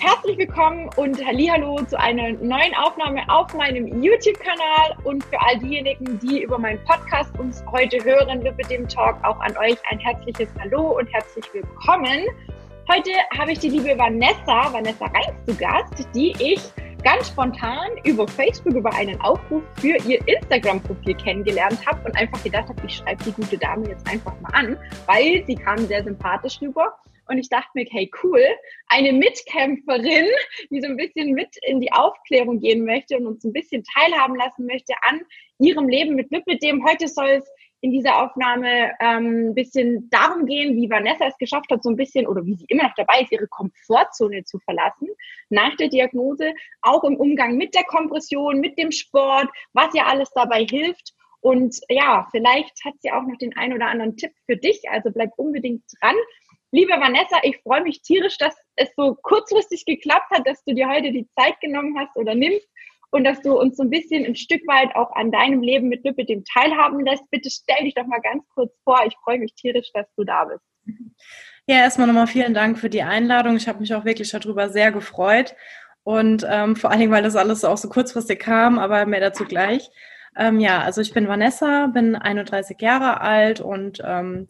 Herzlich willkommen und Hallo zu einer neuen Aufnahme auf meinem YouTube-Kanal und für all diejenigen, die über meinen Podcast uns heute hören, mit dem Talk auch an euch ein herzliches Hallo und herzlich willkommen. Heute habe ich die liebe Vanessa, Vanessa Reins zu Gast, die ich ganz spontan über Facebook über einen Aufruf für ihr Instagram-Profil kennengelernt habe und einfach gedacht habe, ich schreibe die gute Dame jetzt einfach mal an, weil sie kam sehr sympathisch rüber. Und ich dachte mir, hey, cool, eine Mitkämpferin, die so ein bisschen mit in die Aufklärung gehen möchte und uns ein bisschen teilhaben lassen möchte an ihrem Leben mit Lipidem. Heute soll es in dieser Aufnahme ähm, ein bisschen darum gehen, wie Vanessa es geschafft hat, so ein bisschen oder wie sie immer noch dabei ist, ihre Komfortzone zu verlassen nach der Diagnose, auch im Umgang mit der Kompression, mit dem Sport, was ihr alles dabei hilft. Und ja, vielleicht hat sie auch noch den ein oder anderen Tipp für dich, also bleib unbedingt dran. Liebe Vanessa, ich freue mich tierisch, dass es so kurzfristig geklappt hat, dass du dir heute die Zeit genommen hast oder nimmst und dass du uns so ein bisschen ein Stück weit auch an deinem Leben mit Lipidem teilhaben lässt. Bitte stell dich doch mal ganz kurz vor. Ich freue mich tierisch, dass du da bist. Ja, erstmal nochmal vielen Dank für die Einladung. Ich habe mich auch wirklich darüber sehr gefreut. Und ähm, vor allen Dingen, weil das alles auch so kurzfristig kam, aber mehr dazu gleich. Ähm, ja, also ich bin Vanessa, bin 31 Jahre alt und ähm,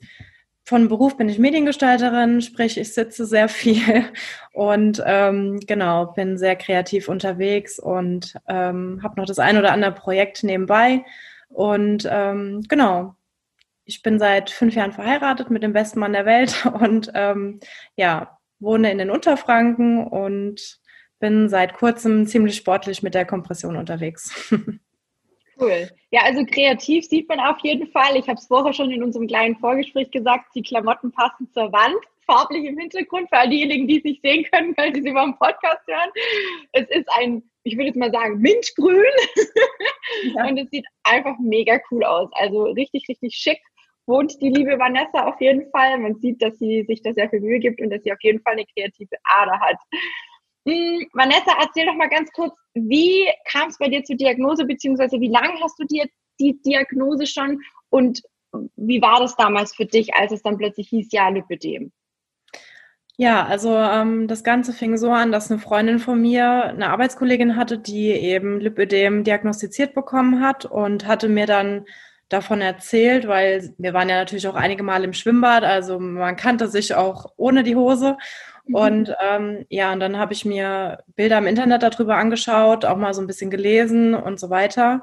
von Beruf bin ich Mediengestalterin, sprich ich sitze sehr viel und ähm, genau bin sehr kreativ unterwegs und ähm, habe noch das ein oder andere Projekt nebenbei und ähm, genau ich bin seit fünf Jahren verheiratet mit dem besten Mann der Welt und ähm, ja wohne in den Unterfranken und bin seit kurzem ziemlich sportlich mit der Kompression unterwegs. Cool. Ja, also kreativ sieht man auf jeden Fall. Ich habe es vorher schon in unserem kleinen Vorgespräch gesagt, die Klamotten passen zur Wand, farblich im Hintergrund, für all diejenigen, die es nicht sehen können, weil sie es über den Podcast hören. Es ist ein, ich würde jetzt mal sagen, Mintgrün. Ja. Und es sieht einfach mega cool aus. Also richtig, richtig schick wohnt die liebe Vanessa auf jeden Fall. Man sieht, dass sie sich da sehr viel Mühe gibt und dass sie auf jeden Fall eine kreative Ader hat. Hm, Vanessa, erzähl doch mal ganz kurz, wie kam es bei dir zur Diagnose, beziehungsweise wie lange hast du dir die Diagnose schon und wie war das damals für dich, als es dann plötzlich hieß, ja, Lipidem? Ja, also ähm, das Ganze fing so an, dass eine Freundin von mir eine Arbeitskollegin hatte, die eben Lipödem diagnostiziert bekommen hat und hatte mir dann davon erzählt, weil wir waren ja natürlich auch einige Mal im Schwimmbad, also man kannte sich auch ohne die Hose. Und ähm, ja, und dann habe ich mir Bilder im Internet darüber angeschaut, auch mal so ein bisschen gelesen und so weiter.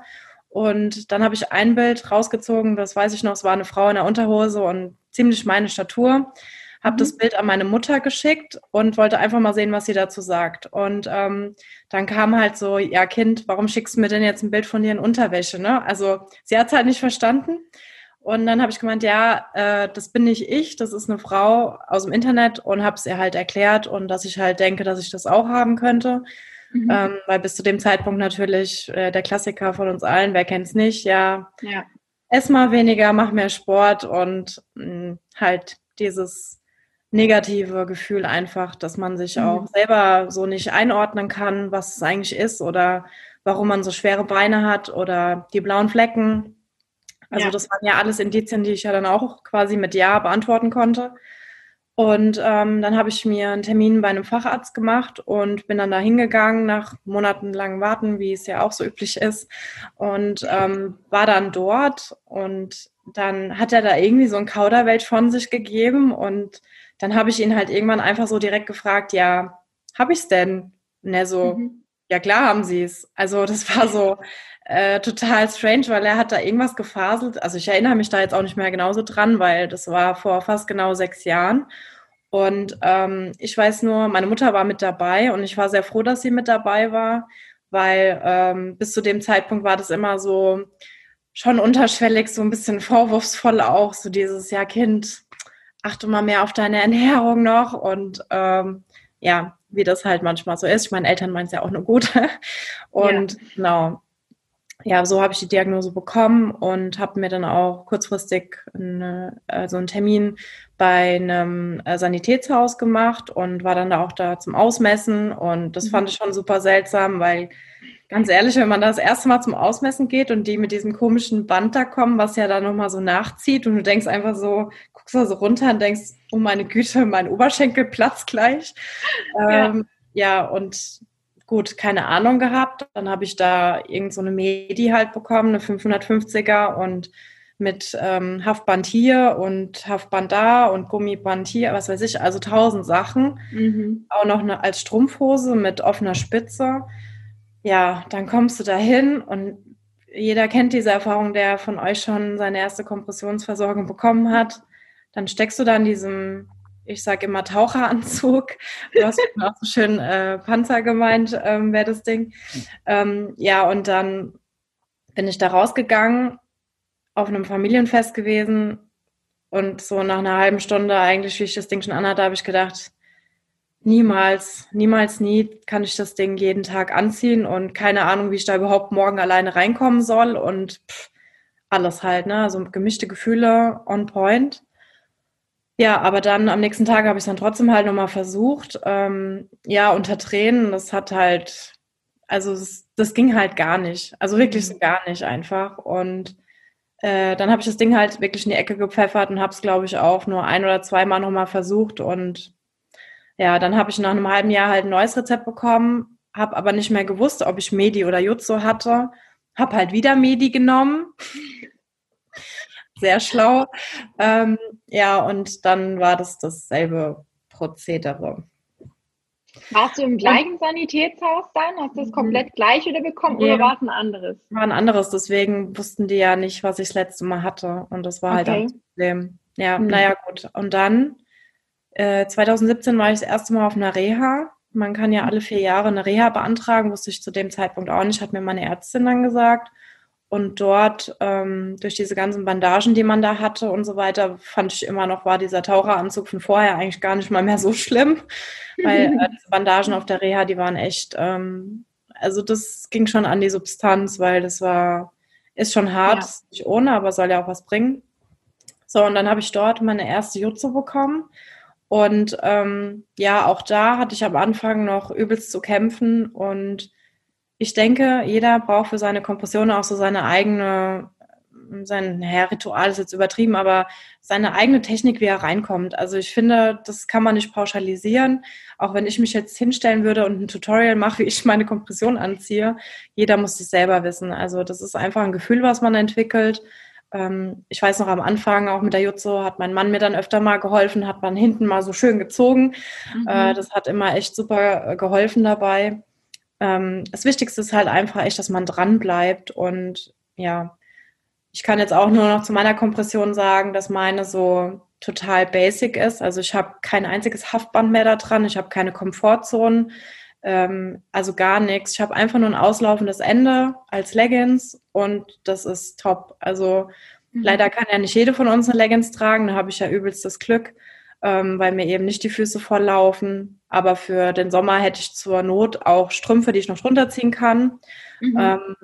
Und dann habe ich ein Bild rausgezogen, das weiß ich noch, es war eine Frau in der Unterhose und ziemlich meine Statur. Habe mhm. das Bild an meine Mutter geschickt und wollte einfach mal sehen, was sie dazu sagt. Und ähm, dann kam halt so, ja Kind, warum schickst du mir denn jetzt ein Bild von dir in Unterwäsche? Ne? Also sie hat es halt nicht verstanden. Und dann habe ich gemeint, ja, äh, das bin nicht ich, das ist eine Frau aus dem Internet und habe es ihr halt erklärt und dass ich halt denke, dass ich das auch haben könnte. Mhm. Ähm, weil bis zu dem Zeitpunkt natürlich äh, der Klassiker von uns allen, wer kennt es nicht, ja, ja, ess mal weniger, mach mehr Sport und mh, mm, halt dieses negative Gefühl einfach, dass man sich mhm. auch selber so nicht einordnen kann, was es eigentlich ist oder warum man so schwere Beine hat oder die blauen Flecken also ja. das waren ja alles Indizien, die ich ja dann auch quasi mit Ja beantworten konnte. Und ähm, dann habe ich mir einen Termin bei einem Facharzt gemacht und bin dann da hingegangen nach monatelangem Warten, wie es ja auch so üblich ist. Und ähm, war dann dort und dann hat er da irgendwie so ein Kauderwelt von sich gegeben und dann habe ich ihn halt irgendwann einfach so direkt gefragt, ja, habe ich es denn? Und er so, mhm. ja klar haben sie es. Also das war so, äh, total strange, weil er hat da irgendwas gefaselt. Also ich erinnere mich da jetzt auch nicht mehr genauso dran, weil das war vor fast genau sechs Jahren. Und ähm, ich weiß nur, meine Mutter war mit dabei und ich war sehr froh, dass sie mit dabei war, weil ähm, bis zu dem Zeitpunkt war das immer so schon unterschwellig, so ein bisschen vorwurfsvoll auch, so dieses, ja Kind, achte mal mehr auf deine Ernährung noch und ähm, ja, wie das halt manchmal so ist. Ich meine, Eltern meinen es ja auch nur gut. Und ja. genau, ja, so habe ich die Diagnose bekommen und habe mir dann auch kurzfristig eine, also einen Termin bei einem äh, Sanitätshaus gemacht und war dann da auch da zum Ausmessen. Und das fand mhm. ich schon super seltsam, weil ganz ehrlich, wenn man das erste Mal zum Ausmessen geht und die mit diesem komischen Band da kommen, was ja da nochmal so nachzieht und du denkst einfach so, guckst da so runter und denkst, oh meine Güte, mein Oberschenkel platzt gleich. Ja. Ähm, ja, und gut, keine Ahnung gehabt. Dann habe ich da irgend so eine Medi halt bekommen, eine 550er und mit ähm, Haftband hier und Haftband da und Gummiband hier, was weiß ich, also tausend Sachen. Mhm. Auch noch eine, als Strumpfhose mit offener Spitze. Ja, dann kommst du da hin und jeder kennt diese Erfahrung, der von euch schon seine erste Kompressionsversorgung bekommen hat. Dann steckst du da in diesem, ich sage immer Taucheranzug. Du hast auch so schön äh, Panzer gemeint, ähm, wäre das Ding. Ähm, ja, und dann bin ich da rausgegangen auf einem Familienfest gewesen und so nach einer halben Stunde eigentlich, wie ich das Ding schon anhatte, habe ich gedacht, niemals, niemals, nie kann ich das Ding jeden Tag anziehen und keine Ahnung, wie ich da überhaupt morgen alleine reinkommen soll und pff, alles halt, ne? Also gemischte Gefühle on point. Ja, aber dann am nächsten Tag habe ich es dann trotzdem halt nochmal versucht. Ähm, ja, unter Tränen, das hat halt, also das, das ging halt gar nicht. Also wirklich so gar nicht einfach. Und äh, dann habe ich das Ding halt wirklich in die Ecke gepfeffert und habe es, glaube ich, auch nur ein oder zweimal nochmal versucht. Und ja, dann habe ich nach einem halben Jahr halt ein neues Rezept bekommen, habe aber nicht mehr gewusst, ob ich Medi oder Jutsu hatte. Habe halt wieder Medi genommen. Sehr schlau. Ähm, ja, und dann war das dasselbe Prozedere. Warst du im gleichen Sanitätshaus dann? Hast du das komplett gleich wieder bekommen ja. oder war es ein anderes? War ein anderes, deswegen wussten die ja nicht, was ich das letzte Mal hatte. Und das war okay. halt das Problem. Ja, mhm. naja, gut. Und dann, äh, 2017 war ich das erste Mal auf einer Reha. Man kann ja alle vier Jahre eine Reha beantragen, wusste ich zu dem Zeitpunkt auch nicht, hat mir meine Ärztin dann gesagt. Und dort, ähm, durch diese ganzen Bandagen, die man da hatte und so weiter, fand ich immer noch, war dieser Taucheranzug von vorher eigentlich gar nicht mal mehr so schlimm. Weil äh, diese Bandagen auf der Reha, die waren echt, ähm, also das ging schon an die Substanz, weil das war, ist schon hart, ja. ist nicht ohne, aber soll ja auch was bringen. So, und dann habe ich dort meine erste Jutsu bekommen. Und ähm, ja, auch da hatte ich am Anfang noch übelst zu kämpfen und ich denke, jeder braucht für seine Kompression auch so seine eigene, sein ja, Ritual ist jetzt übertrieben, aber seine eigene Technik, wie er reinkommt. Also ich finde, das kann man nicht pauschalisieren. Auch wenn ich mich jetzt hinstellen würde und ein Tutorial mache, wie ich meine Kompression anziehe, jeder muss es selber wissen. Also das ist einfach ein Gefühl, was man entwickelt. Ähm, ich weiß noch am Anfang, auch mit der Jutsu, hat mein Mann mir dann öfter mal geholfen, hat man hinten mal so schön gezogen. Mhm. Äh, das hat immer echt super äh, geholfen dabei ähm, das Wichtigste ist halt einfach echt, dass man dran bleibt und ja, ich kann jetzt auch nur noch zu meiner Kompression sagen, dass meine so total basic ist. Also ich habe kein einziges Haftband mehr da dran, ich habe keine Komfortzonen, ähm, also gar nichts. Ich habe einfach nur ein auslaufendes Ende als Leggings und das ist top. Also mhm. leider kann ja nicht jede von uns eine Leggings tragen, da habe ich ja übelst das Glück ähm, weil mir eben nicht die Füße volllaufen. Aber für den Sommer hätte ich zur Not auch Strümpfe, die ich noch drunter ziehen kann. Mhm. Ähm,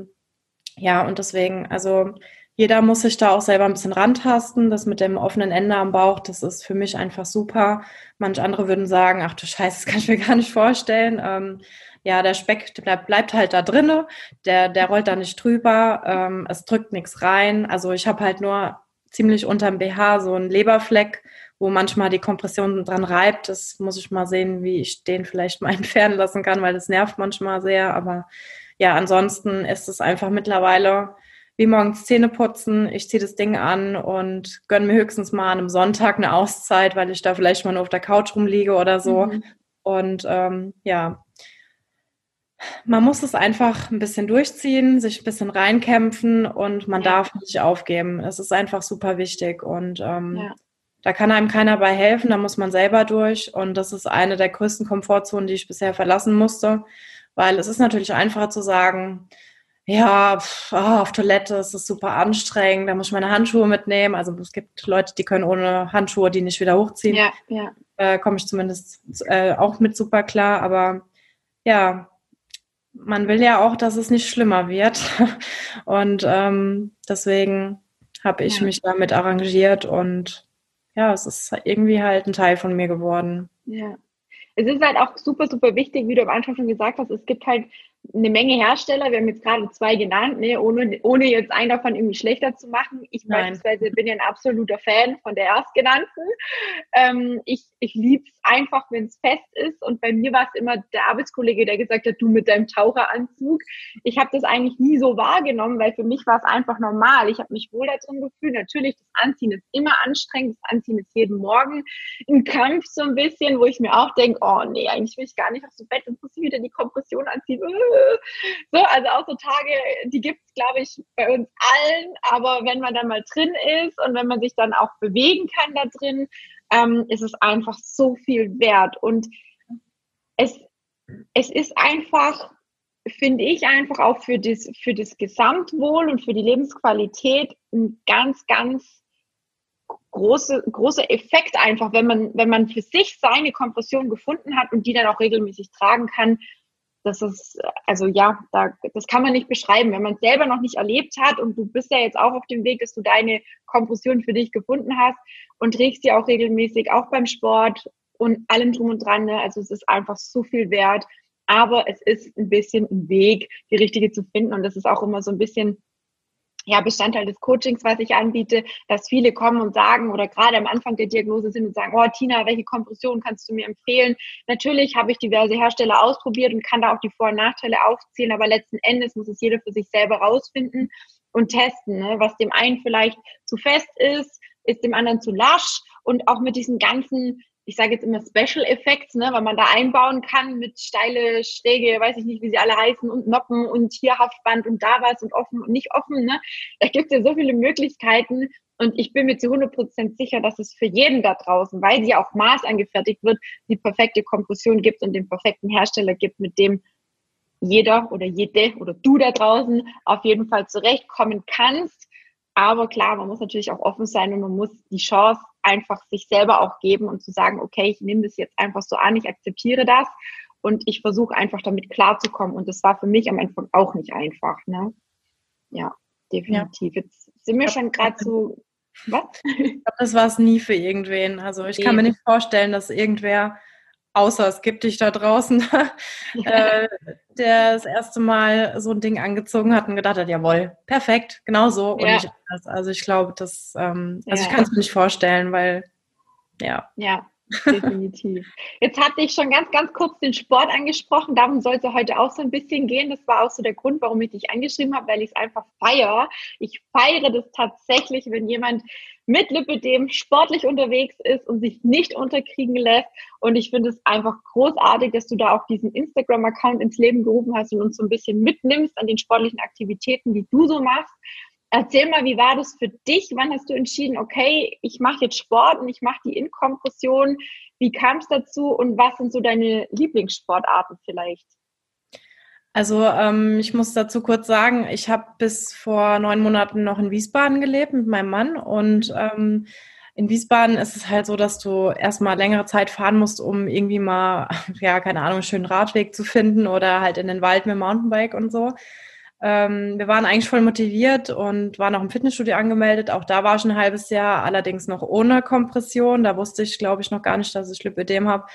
ja, und deswegen, also jeder muss sich da auch selber ein bisschen rantasten. Das mit dem offenen Ende am Bauch, das ist für mich einfach super. Manche andere würden sagen, ach du Scheiße, das kann ich mir gar nicht vorstellen. Ähm, ja, der Speck der bleibt halt da drinne, der, der rollt da nicht drüber, ähm, es drückt nichts rein. Also ich habe halt nur ziemlich unterm BH so einen Leberfleck wo manchmal die Kompression dran reibt. Das muss ich mal sehen, wie ich den vielleicht mal entfernen lassen kann, weil das nervt manchmal sehr. Aber ja, ansonsten ist es einfach mittlerweile wie morgens Zähne putzen. Ich ziehe das Ding an und gönne mir höchstens mal an einem Sonntag eine Auszeit, weil ich da vielleicht mal nur auf der Couch rumliege oder so. Mhm. Und ähm, ja, man muss es einfach ein bisschen durchziehen, sich ein bisschen reinkämpfen und man ja. darf nicht aufgeben. Es ist einfach super wichtig und ähm, ja. Da kann einem keiner bei helfen, da muss man selber durch. Und das ist eine der größten Komfortzonen, die ich bisher verlassen musste. Weil es ist natürlich einfacher zu sagen, ja, pff, oh, auf Toilette ist es super anstrengend, da muss ich meine Handschuhe mitnehmen. Also es gibt Leute, die können ohne Handschuhe die nicht wieder hochziehen. Ja, ja. Äh, Komme ich zumindest äh, auch mit super klar. Aber ja, man will ja auch, dass es nicht schlimmer wird. Und ähm, deswegen habe ich ja. mich damit arrangiert und ja, es ist irgendwie halt ein Teil von mir geworden. Ja. Es ist halt auch super, super wichtig, wie du am Anfang schon gesagt hast, es gibt halt eine Menge Hersteller. Wir haben jetzt gerade zwei genannt, ne, ohne, ohne jetzt einen davon irgendwie schlechter zu machen. Ich Nein. beispielsweise bin ja ein absoluter Fan von der erstgenannten. Ähm, ich ich liebe es einfach, wenn es fest ist. Und bei mir war es immer der Arbeitskollege, der gesagt hat, du mit deinem Taucheranzug. Ich habe das eigentlich nie so wahrgenommen, weil für mich war es einfach normal. Ich habe mich wohl da drin gefühlt. Natürlich, das Anziehen ist immer anstrengend. Das Anziehen ist jeden Morgen ein Kampf so ein bisschen, wo ich mir auch denke, oh nee, eigentlich will ich gar nicht aus dem Bett, jetzt muss ich wieder die Kompression anziehen. So, also auch so Tage, die gibt es, glaube ich, bei uns allen. Aber wenn man dann mal drin ist und wenn man sich dann auch bewegen kann da drin, ähm, ist es einfach so viel wert. Und es, es ist einfach, finde ich, einfach auch für das, für das Gesamtwohl und für die Lebensqualität ein ganz, ganz große, großer Effekt einfach, wenn man, wenn man für sich seine Kompression gefunden hat und die dann auch regelmäßig tragen kann. Das ist, also ja, da, das kann man nicht beschreiben. Wenn man es selber noch nicht erlebt hat und du bist ja jetzt auch auf dem Weg, dass du deine Kompression für dich gefunden hast und trägst sie auch regelmäßig, auch beim Sport und allem drum und dran. Ne? Also es ist einfach so viel wert. Aber es ist ein bisschen ein Weg, die richtige zu finden. Und das ist auch immer so ein bisschen ja, Bestandteil des Coachings, was ich anbiete, dass viele kommen und sagen oder gerade am Anfang der Diagnose sind und sagen, oh Tina, welche Kompression kannst du mir empfehlen? Natürlich habe ich diverse Hersteller ausprobiert und kann da auch die Vor- und Nachteile aufzählen, aber letzten Endes muss es jeder für sich selber rausfinden und testen, ne? was dem einen vielleicht zu fest ist, ist dem anderen zu lasch und auch mit diesen ganzen ich sage jetzt immer Special Effects, ne, weil man da einbauen kann mit steile, schräge, weiß ich nicht, wie sie alle heißen, und Noppen und hier Haftband und da was und offen und nicht offen. Ne? Da gibt es ja so viele Möglichkeiten und ich bin mir zu 100 Prozent sicher, dass es für jeden da draußen, weil sie auch maßangefertigt wird, die perfekte Kompression gibt und den perfekten Hersteller gibt, mit dem jeder oder jede oder du da draußen auf jeden Fall zurechtkommen kannst. Aber klar, man muss natürlich auch offen sein und man muss die Chance einfach sich selber auch geben und zu sagen, okay, ich nehme das jetzt einfach so an, ich akzeptiere das und ich versuche einfach damit klarzukommen. Und das war für mich am Anfang auch nicht einfach. Ne? Ja, definitiv. Ja. Jetzt sind wir schon gerade so. Was? Ich glaube, das war es nie für irgendwen. Also ich kann mir nicht vorstellen, dass irgendwer außer es gibt dich da draußen, äh, der das erste Mal so ein Ding angezogen hat und gedacht hat, jawohl, perfekt, genau so. Und ja. ich, also ich glaube, das, ähm, also ja. ich kann es mir nicht vorstellen, weil, ja. Ja, definitiv. Jetzt hatte ich schon ganz, ganz kurz den Sport angesprochen. Darum soll es heute auch so ein bisschen gehen. Das war auch so der Grund, warum ich dich angeschrieben habe, weil ich es einfach feiere. Ich feiere das tatsächlich, wenn jemand mit Lipidem sportlich unterwegs ist und sich nicht unterkriegen lässt. Und ich finde es einfach großartig, dass du da auch diesen Instagram-Account ins Leben gerufen hast und uns so ein bisschen mitnimmst an den sportlichen Aktivitäten, die du so machst. Erzähl mal, wie war das für dich? Wann hast du entschieden, okay, ich mache jetzt Sport und ich mache die Inkompression? Wie kam es dazu und was sind so deine Lieblingssportarten vielleicht? Also ähm, ich muss dazu kurz sagen, ich habe bis vor neun Monaten noch in Wiesbaden gelebt mit meinem Mann und ähm, in Wiesbaden ist es halt so, dass du erstmal längere Zeit fahren musst, um irgendwie mal, ja, keine Ahnung, einen schönen Radweg zu finden oder halt in den Wald mit dem Mountainbike und so. Ähm, wir waren eigentlich voll motiviert und waren auch im Fitnessstudio angemeldet. Auch da war schon ein halbes Jahr, allerdings noch ohne Kompression. Da wusste ich, glaube ich, noch gar nicht, dass ich Lipödem habe.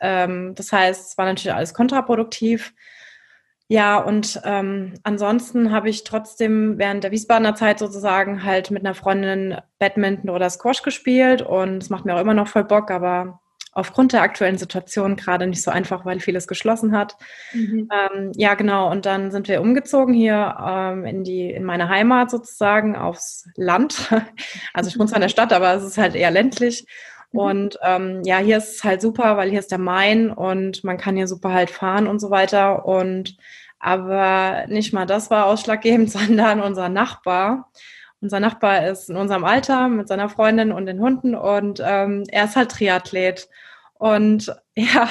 Ähm, das heißt, es war natürlich alles kontraproduktiv. Ja, und ähm, ansonsten habe ich trotzdem während der Wiesbadener Zeit sozusagen halt mit einer Freundin Badminton oder Squash gespielt und es macht mir auch immer noch voll Bock, aber aufgrund der aktuellen Situation gerade nicht so einfach, weil vieles geschlossen hat. Mhm. Ähm, ja, genau. Und dann sind wir umgezogen hier ähm, in die in meine Heimat sozusagen aufs Land. Also ich wohne zwar in der Stadt, aber es ist halt eher ländlich. Mhm. Und ähm, ja, hier ist es halt super, weil hier ist der Main und man kann hier super halt fahren und so weiter. Und aber nicht mal das war ausschlaggebend, sondern unser Nachbar. Unser Nachbar ist in unserem Alter mit seiner Freundin und den Hunden und ähm, er ist halt Triathlet. Und ja,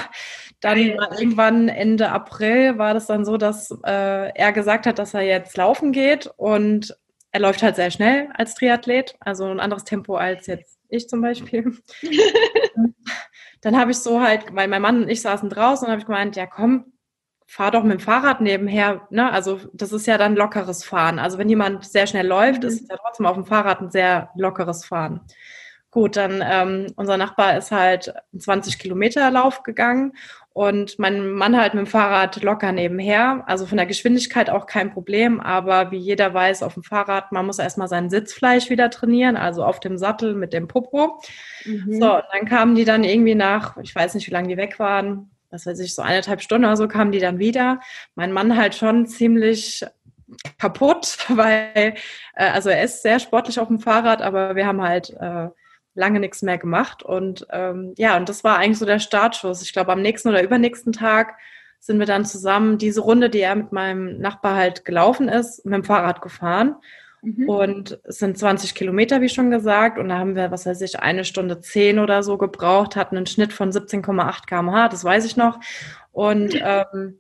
dann irgendwann Ende April war das dann so, dass äh, er gesagt hat, dass er jetzt laufen geht und er läuft halt sehr schnell als Triathlet, also ein anderes Tempo als jetzt ich zum Beispiel. dann habe ich so halt, weil mein Mann und ich saßen draußen und habe ich gemeint, ja komm, fahr doch mit dem Fahrrad nebenher, ne? Also das ist ja dann lockeres Fahren. Also wenn jemand sehr schnell läuft, mhm. ist es ja trotzdem auf dem Fahrrad ein sehr lockeres Fahren. Gut, dann ähm, unser Nachbar ist halt einen 20 Kilometer Lauf gegangen Und mein Mann halt mit dem Fahrrad locker nebenher. Also von der Geschwindigkeit auch kein Problem. Aber wie jeder weiß, auf dem Fahrrad, man muss erstmal sein Sitzfleisch wieder trainieren, also auf dem Sattel mit dem Popo. Mhm. So, und dann kamen die dann irgendwie nach, ich weiß nicht, wie lange die weg waren, was weiß ich, so eineinhalb Stunden oder so kamen die dann wieder. Mein Mann halt schon ziemlich kaputt, weil, äh, also er ist sehr sportlich auf dem Fahrrad, aber wir haben halt äh, lange nichts mehr gemacht. Und ähm, ja, und das war eigentlich so der Startschuss. Ich glaube, am nächsten oder übernächsten Tag sind wir dann zusammen diese Runde, die er mit meinem Nachbar halt gelaufen ist, mit dem Fahrrad gefahren. Mhm. Und es sind 20 Kilometer, wie schon gesagt. Und da haben wir, was weiß ich, eine Stunde zehn oder so gebraucht, hatten einen Schnitt von 17,8 kmh, das weiß ich noch. Und ähm,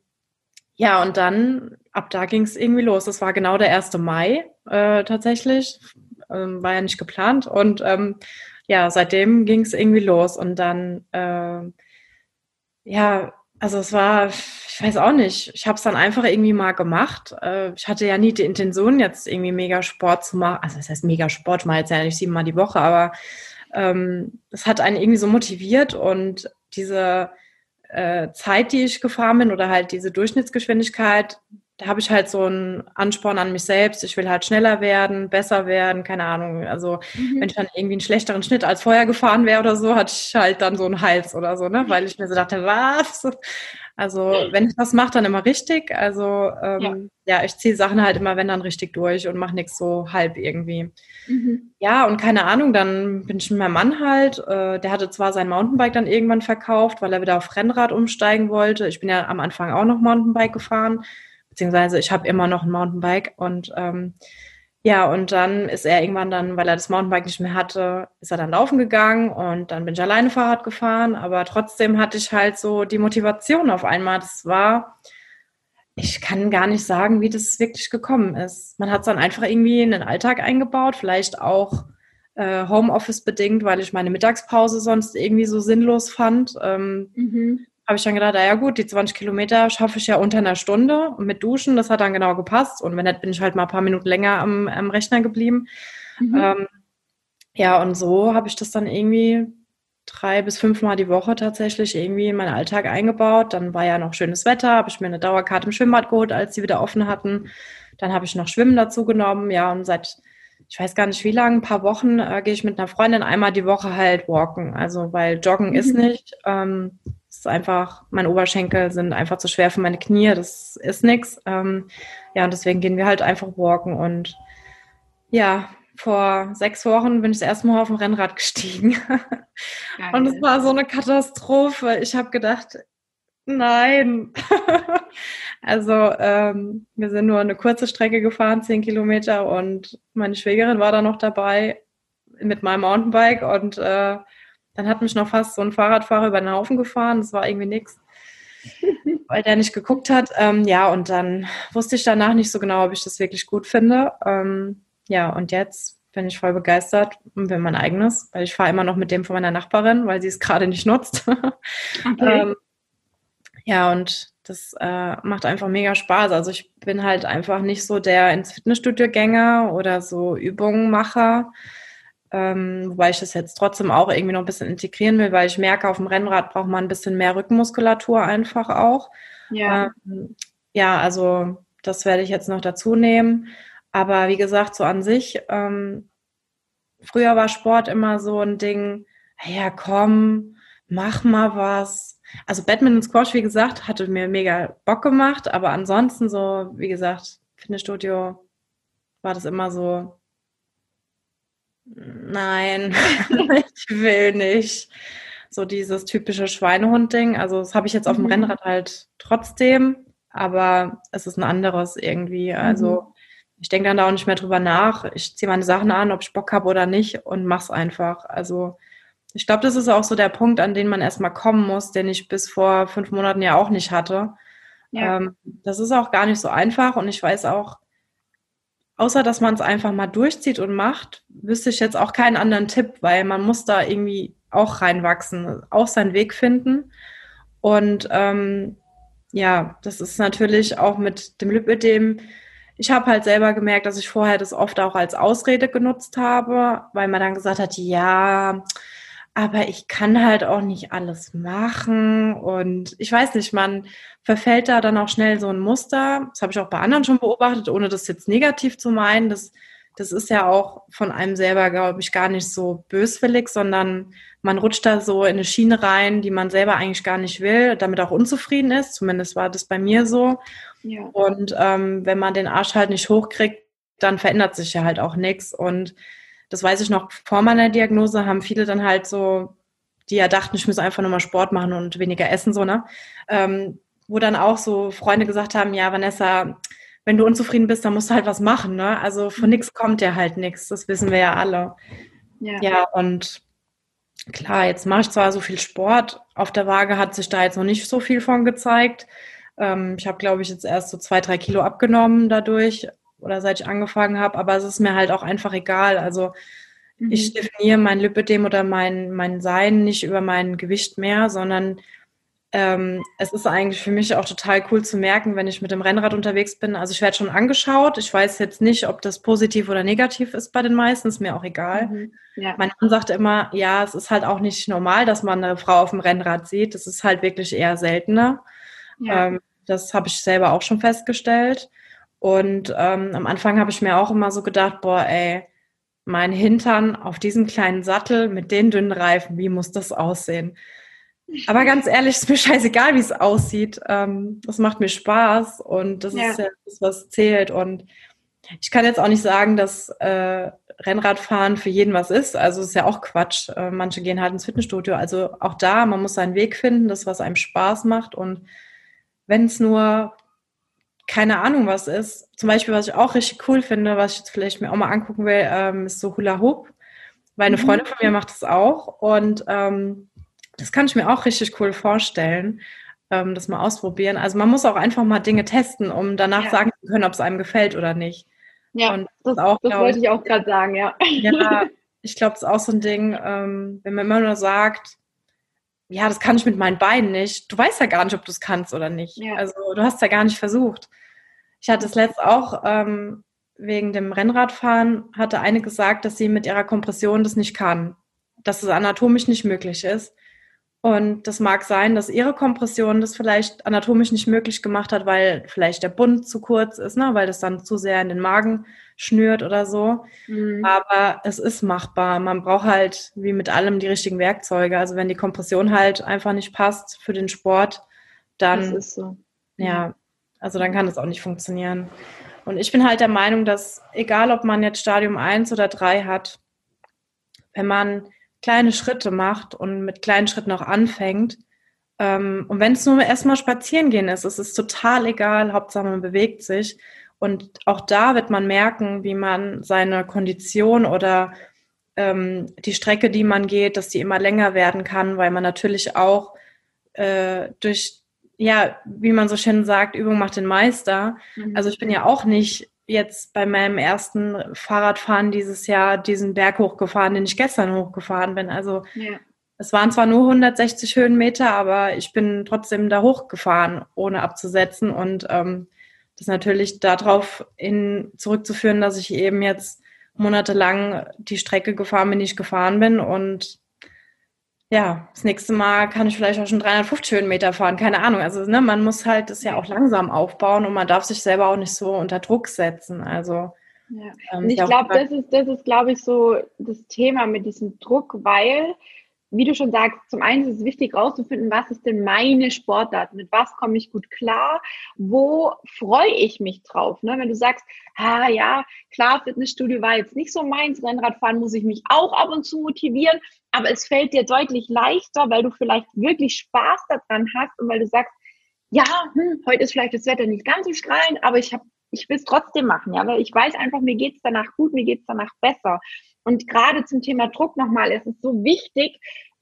ja, und dann, ab da ging es irgendwie los. Das war genau der 1. Mai äh, tatsächlich. Ähm, war ja nicht geplant. Und ähm, ja, seitdem ging es irgendwie los. Und dann, äh, ja, also es war, ich weiß auch nicht, ich habe es dann einfach irgendwie mal gemacht. Äh, ich hatte ja nie die Intention, jetzt irgendwie mega Sport zu machen. Also das heißt mega Sport, mal jetzt ja nicht siebenmal die Woche, aber ähm, es hat einen irgendwie so motiviert und diese äh, Zeit, die ich gefahren bin oder halt diese Durchschnittsgeschwindigkeit, da habe ich halt so einen Ansporn an mich selbst. Ich will halt schneller werden, besser werden, keine Ahnung. Also mhm. wenn ich dann irgendwie einen schlechteren Schnitt als vorher gefahren wäre oder so, hatte ich halt dann so einen Hals oder so, ne? Weil ich mir so dachte, was? Also wenn ich das mache, dann immer richtig. Also ähm, ja. ja. ich ziehe Sachen halt immer, wenn dann richtig durch und mache nichts so halb irgendwie. Mhm. Ja, und keine Ahnung, dann bin ich mit meinem Mann halt. Äh, der hatte zwar sein Mountainbike dann irgendwann verkauft, weil er wieder auf Rennrad umsteigen wollte. Ich bin ja am Anfang auch noch Mountainbike gefahren beziehungsweise ich habe immer noch ein Mountainbike und ähm, ja, und dann ist er irgendwann dann, weil er das Mountainbike nicht mehr hatte, ist er dann laufen gegangen und dann bin ich alleine Fahrrad gefahren, aber trotzdem hatte ich halt so die Motivation auf einmal. Das war, ich kann gar nicht sagen, wie das wirklich gekommen ist. Man hat es dann einfach irgendwie in den Alltag eingebaut, vielleicht auch äh, Homeoffice bedingt, weil ich meine Mittagspause sonst irgendwie so sinnlos fand. Ähm, mhm habe ich dann gedacht, ja gut, die 20 Kilometer schaffe ich ja unter einer Stunde und mit Duschen, das hat dann genau gepasst. Und wenn nicht, bin ich halt mal ein paar Minuten länger am, am Rechner geblieben. Mhm. Ähm, ja, und so habe ich das dann irgendwie drei bis fünfmal die Woche tatsächlich irgendwie in meinen Alltag eingebaut. Dann war ja noch schönes Wetter, habe ich mir eine Dauerkarte im Schwimmbad geholt, als sie wieder offen hatten. Dann habe ich noch Schwimmen dazu genommen. Ja, und seit, ich weiß gar nicht wie lange, ein paar Wochen äh, gehe ich mit einer Freundin einmal die Woche halt walken. Also, weil Joggen mhm. ist nicht. Ähm, ist einfach, meine Oberschenkel sind einfach zu schwer für meine Knie, das ist nichts. Ähm, ja, und deswegen gehen wir halt einfach walken. Und ja, vor sechs Wochen bin ich das erste Mal auf dem Rennrad gestiegen. Geil. Und es war so eine Katastrophe. Ich habe gedacht, nein. also ähm, wir sind nur eine kurze Strecke gefahren, zehn Kilometer, und meine Schwägerin war da noch dabei mit meinem Mountainbike und äh, dann hat mich noch fast so ein Fahrradfahrer über den Haufen gefahren. Das war irgendwie nichts, weil der nicht geguckt hat. Ähm, ja, und dann wusste ich danach nicht so genau, ob ich das wirklich gut finde. Ähm, ja, und jetzt bin ich voll begeistert und will mein eigenes, weil ich fahre immer noch mit dem von meiner Nachbarin, weil sie es gerade nicht nutzt. Okay. ähm, ja, und das äh, macht einfach mega Spaß. Also ich bin halt einfach nicht so der ins Fitnessstudio Gänger oder so Übungen macher ähm, wobei ich das jetzt trotzdem auch irgendwie noch ein bisschen integrieren will, weil ich merke, auf dem Rennrad braucht man ein bisschen mehr Rückenmuskulatur einfach auch. Ja. Ähm, ja, also das werde ich jetzt noch dazu nehmen. Aber wie gesagt, so an sich, ähm, früher war Sport immer so ein Ding, ja komm, mach mal was. Also Badminton Squash, wie gesagt, hatte mir mega Bock gemacht, aber ansonsten so, wie gesagt, Fitnessstudio war das immer so, Nein, ich will nicht. So dieses typische Schweinehund-Ding. Also das habe ich jetzt auf dem mhm. Rennrad halt trotzdem, aber es ist ein anderes irgendwie. Also mhm. ich denke dann da auch nicht mehr drüber nach. Ich ziehe meine Sachen an, ob ich Bock habe oder nicht und mach's einfach. Also ich glaube, das ist auch so der Punkt, an den man erstmal kommen muss, den ich bis vor fünf Monaten ja auch nicht hatte. Ja. Ähm, das ist auch gar nicht so einfach und ich weiß auch, außer dass man es einfach mal durchzieht und macht, wüsste ich jetzt auch keinen anderen Tipp, weil man muss da irgendwie auch reinwachsen, auch seinen Weg finden. Und ähm, ja, das ist natürlich auch mit dem Lipödem. Ich habe halt selber gemerkt, dass ich vorher das oft auch als Ausrede genutzt habe, weil man dann gesagt hat, ja, aber ich kann halt auch nicht alles machen und ich weiß nicht, man verfällt da dann auch schnell so ein Muster. Das habe ich auch bei anderen schon beobachtet, ohne das jetzt negativ zu meinen. Das, das ist ja auch von einem selber, glaube ich, gar nicht so böswillig, sondern man rutscht da so in eine Schiene rein, die man selber eigentlich gar nicht will, damit auch unzufrieden ist. Zumindest war das bei mir so. Ja. Und ähm, wenn man den Arsch halt nicht hochkriegt, dann verändert sich ja halt auch nichts. Und das weiß ich noch, vor meiner Diagnose haben viele dann halt so, die ja dachten, ich muss einfach nur mal Sport machen und weniger essen, so, ne? Ähm, wo dann auch so Freunde gesagt haben, ja, Vanessa, wenn du unzufrieden bist, dann musst du halt was machen, ne? Also von mhm. nichts kommt ja halt nichts, das wissen wir ja alle. Ja, ja und klar, jetzt mache ich zwar so viel Sport, auf der Waage hat sich da jetzt noch nicht so viel von gezeigt. Ähm, ich habe, glaube ich, jetzt erst so zwei, drei Kilo abgenommen dadurch, oder seit ich angefangen habe, aber es ist mir halt auch einfach egal. Also mhm. ich definiere mein Lipidem oder mein, mein Sein nicht über mein Gewicht mehr, sondern ähm, es ist eigentlich für mich auch total cool zu merken, wenn ich mit dem Rennrad unterwegs bin. Also ich werde schon angeschaut. Ich weiß jetzt nicht, ob das positiv oder negativ ist bei den meisten, ist mir auch egal. Mhm. Ja. Mein Mann sagt immer, ja, es ist halt auch nicht normal, dass man eine Frau auf dem Rennrad sieht. Das ist halt wirklich eher seltener. Ja. Ähm, das habe ich selber auch schon festgestellt. Und ähm, am Anfang habe ich mir auch immer so gedacht, boah, ey, mein Hintern auf diesem kleinen Sattel mit den dünnen Reifen, wie muss das aussehen? Aber ganz ehrlich, ist mir scheißegal, wie es aussieht. Ähm, das macht mir Spaß und das ja. ist ja das, was zählt. Und ich kann jetzt auch nicht sagen, dass äh, Rennradfahren für jeden was ist. Also ist ja auch Quatsch. Äh, manche gehen halt ins Fitnessstudio. Also auch da, man muss seinen Weg finden, das, was einem Spaß macht. Und wenn es nur keine Ahnung was ist. Zum Beispiel, was ich auch richtig cool finde, was ich jetzt vielleicht mir auch mal angucken will, ähm, ist so Hula Hoop. Weil eine mhm. Freundin von mir macht das auch und ähm, das kann ich mir auch richtig cool vorstellen, ähm, das mal ausprobieren. Also man muss auch einfach mal Dinge testen, um danach ja. sagen zu können, ob es einem gefällt oder nicht. Ja, und das, auch, das wollte ich auch gerade sagen, ja. Ja, ich glaube, es ist auch so ein Ding, ähm, wenn man immer nur sagt, ja, das kann ich mit meinen Beinen nicht. Du weißt ja gar nicht, ob du es kannst oder nicht. Ja. Also du hast ja gar nicht versucht. Ich hatte es letzt auch ähm, wegen dem Rennradfahren, hatte eine gesagt, dass sie mit ihrer Kompression das nicht kann, dass es anatomisch nicht möglich ist. Und das mag sein, dass ihre Kompression das vielleicht anatomisch nicht möglich gemacht hat, weil vielleicht der Bund zu kurz ist, ne? weil das dann zu sehr in den Magen schnürt oder so. Mhm. Aber es ist machbar. Man braucht halt wie mit allem die richtigen Werkzeuge. Also wenn die Kompression halt einfach nicht passt für den Sport, dann so. ja, also dann kann das auch nicht funktionieren. Und ich bin halt der Meinung, dass egal ob man jetzt Stadium 1 oder 3 hat, wenn man kleine Schritte macht und mit kleinen Schritten auch anfängt, ähm, und wenn es nur erstmal spazieren gehen ist, es ist total egal, Hauptsache man bewegt sich. Und auch da wird man merken, wie man seine Kondition oder ähm, die Strecke, die man geht, dass die immer länger werden kann, weil man natürlich auch äh, durch ja, wie man so schön sagt, Übung macht den Meister. Mhm. Also ich bin ja auch nicht jetzt bei meinem ersten Fahrradfahren dieses Jahr diesen Berg hochgefahren, den ich gestern hochgefahren bin. Also ja. es waren zwar nur 160 Höhenmeter, aber ich bin trotzdem da hochgefahren, ohne abzusetzen. Und ähm, das ist natürlich darauf in, zurückzuführen, dass ich eben jetzt monatelang die Strecke gefahren bin, die ich gefahren bin und ja, das nächste Mal kann ich vielleicht auch schon 350 Höhenmeter fahren, keine Ahnung. Also ne, man muss halt das ja auch langsam aufbauen und man darf sich selber auch nicht so unter Druck setzen. Also ja. ähm, ich glaube, das ist, das ist, glaube ich, so das Thema mit diesem Druck, weil wie du schon sagst, zum einen ist es wichtig herauszufinden, was ist denn meine Sportart, mit was komme ich gut klar, wo freue ich mich drauf. Ne? Wenn du sagst, ah ja, klar, Fitnessstudio war jetzt nicht so meins, Rennradfahren muss ich mich auch ab und zu motivieren, aber es fällt dir deutlich leichter, weil du vielleicht wirklich Spaß daran hast und weil du sagst, ja, hm, heute ist vielleicht das Wetter nicht ganz so strahlend, aber ich habe ich will es trotzdem machen, ja, weil ich weiß einfach, mir geht's danach gut, mir geht's danach besser. Und gerade zum Thema Druck nochmal, es ist so wichtig,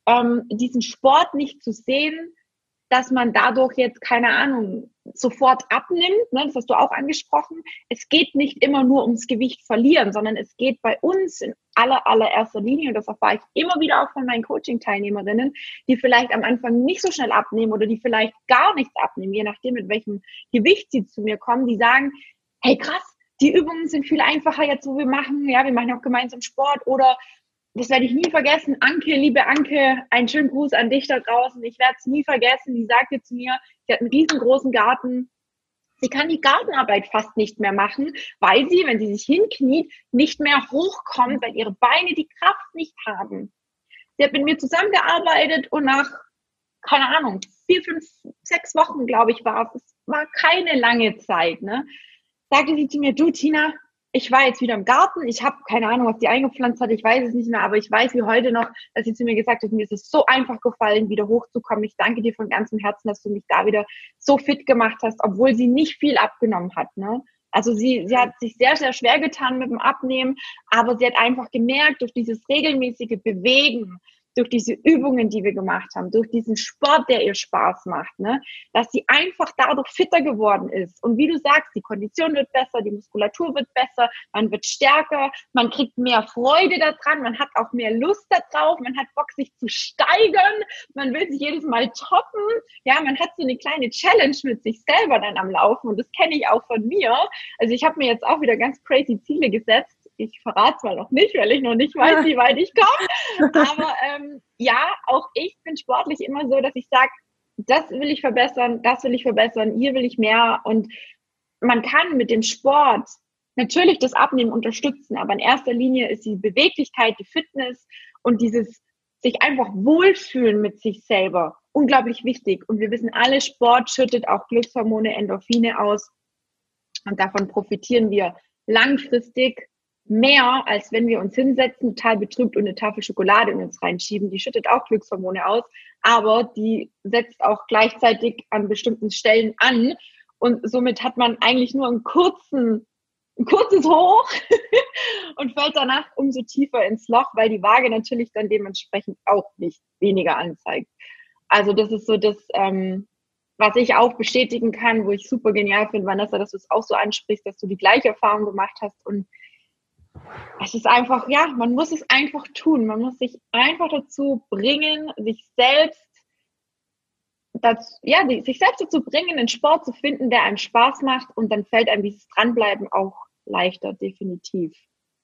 ähm, diesen Sport nicht zu sehen, dass man dadurch jetzt, keine Ahnung, sofort abnimmt, ne, das hast du auch angesprochen. Es geht nicht immer nur ums Gewicht verlieren, sondern es geht bei uns in aller, allererster Linie, und das erfahre ich immer wieder auch von meinen Coaching-Teilnehmerinnen, die vielleicht am Anfang nicht so schnell abnehmen oder die vielleicht gar nichts abnehmen, je nachdem, mit welchem Gewicht sie zu mir kommen, die sagen, hey krass, die Übungen sind viel einfacher jetzt, wo wir machen, ja, wir machen auch gemeinsam Sport oder das werde ich nie vergessen. Anke, liebe Anke, einen schönen Gruß an dich da draußen. Ich werde es nie vergessen. Die sagte zu mir, sie hat einen riesengroßen Garten. Sie kann die Gartenarbeit fast nicht mehr machen, weil sie, wenn sie sich hinkniet, nicht mehr hochkommt, weil ihre Beine die Kraft nicht haben. Sie hat mit mir zusammengearbeitet und nach, keine Ahnung, vier, fünf, sechs Wochen, glaube ich, war es. Es war keine lange Zeit, ne? Sagte sie zu mir, du Tina, ich war jetzt wieder im Garten. Ich habe keine Ahnung, was die eingepflanzt hat. Ich weiß es nicht mehr, aber ich weiß wie heute noch, dass sie zu mir gesagt hat, mir ist es so einfach gefallen, wieder hochzukommen. Ich danke dir von ganzem Herzen, dass du mich da wieder so fit gemacht hast, obwohl sie nicht viel abgenommen hat. Ne? Also sie, sie hat sich sehr, sehr schwer getan mit dem Abnehmen, aber sie hat einfach gemerkt, durch dieses regelmäßige Bewegen, durch diese Übungen, die wir gemacht haben, durch diesen Sport, der ihr Spaß macht, ne, dass sie einfach dadurch fitter geworden ist. Und wie du sagst, die Kondition wird besser, die Muskulatur wird besser, man wird stärker, man kriegt mehr Freude daran, man hat auch mehr Lust darauf, man hat Bock, sich zu steigern, man will sich jedes Mal toppen, ja, man hat so eine kleine Challenge mit sich selber dann am Laufen und das kenne ich auch von mir. Also ich habe mir jetzt auch wieder ganz crazy Ziele gesetzt, ich verrate es mal noch nicht, weil ich noch nicht weiß, wie weit ich komme. Aber ähm, ja, auch ich bin sportlich immer so, dass ich sage, das will ich verbessern, das will ich verbessern, hier will ich mehr. Und man kann mit dem Sport natürlich das Abnehmen unterstützen, aber in erster Linie ist die Beweglichkeit, die Fitness und dieses sich einfach wohlfühlen mit sich selber unglaublich wichtig. Und wir wissen alle, Sport schüttet auch Glückshormone, Endorphine aus. Und davon profitieren wir langfristig mehr, als wenn wir uns hinsetzen, total betrübt und eine Tafel Schokolade in uns reinschieben. Die schüttet auch Glückshormone aus, aber die setzt auch gleichzeitig an bestimmten Stellen an. Und somit hat man eigentlich nur einen kurzen, ein kurzes Hoch und fällt danach umso tiefer ins Loch, weil die Waage natürlich dann dementsprechend auch nicht weniger anzeigt. Also das ist so das, ähm, was ich auch bestätigen kann, wo ich super genial finde, Vanessa, dass du es auch so ansprichst, dass du die gleiche Erfahrung gemacht hast und es ist einfach, ja, man muss es einfach tun. Man muss sich einfach dazu bringen, sich selbst dazu, ja, sich selbst dazu bringen, einen Sport zu finden, der einem Spaß macht und dann fällt einem dieses Dranbleiben auch leichter, definitiv.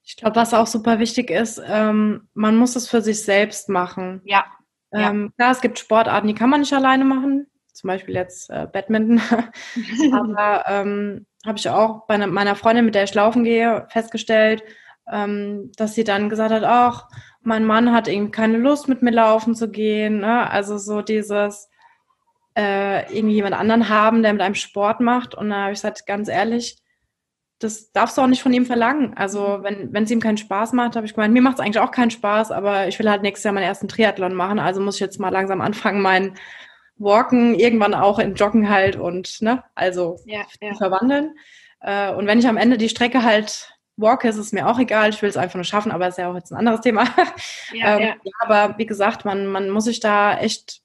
Ich glaube, was auch super wichtig ist, ähm, man muss es für sich selbst machen. Ja. Ähm, Klar, es gibt Sportarten, die kann man nicht alleine machen. Zum Beispiel jetzt äh, Badminton. Aber ähm, habe ich auch bei ne, meiner Freundin, mit der ich laufen gehe, festgestellt, ähm, dass sie dann gesagt hat, ach, mein Mann hat irgendwie keine Lust, mit mir laufen zu gehen. Ne? Also so dieses äh, irgendwie jemand anderen haben, der mit einem Sport macht. Und da habe ich gesagt, ganz ehrlich, das darfst du auch nicht von ihm verlangen. Also wenn wenn es ihm keinen Spaß macht, habe ich gemeint, mir macht es eigentlich auch keinen Spaß, aber ich will halt nächstes Jahr meinen ersten Triathlon machen. Also muss ich jetzt mal langsam anfangen, meinen Walken irgendwann auch in Joggen halt und ne, also ja, ja. verwandeln. Äh, und wenn ich am Ende die Strecke halt walke, ist es mir auch egal. Ich will es einfach nur schaffen, aber ist ja auch jetzt ein anderes Thema. Ja, ähm, ja. aber wie gesagt, man, man muss sich da echt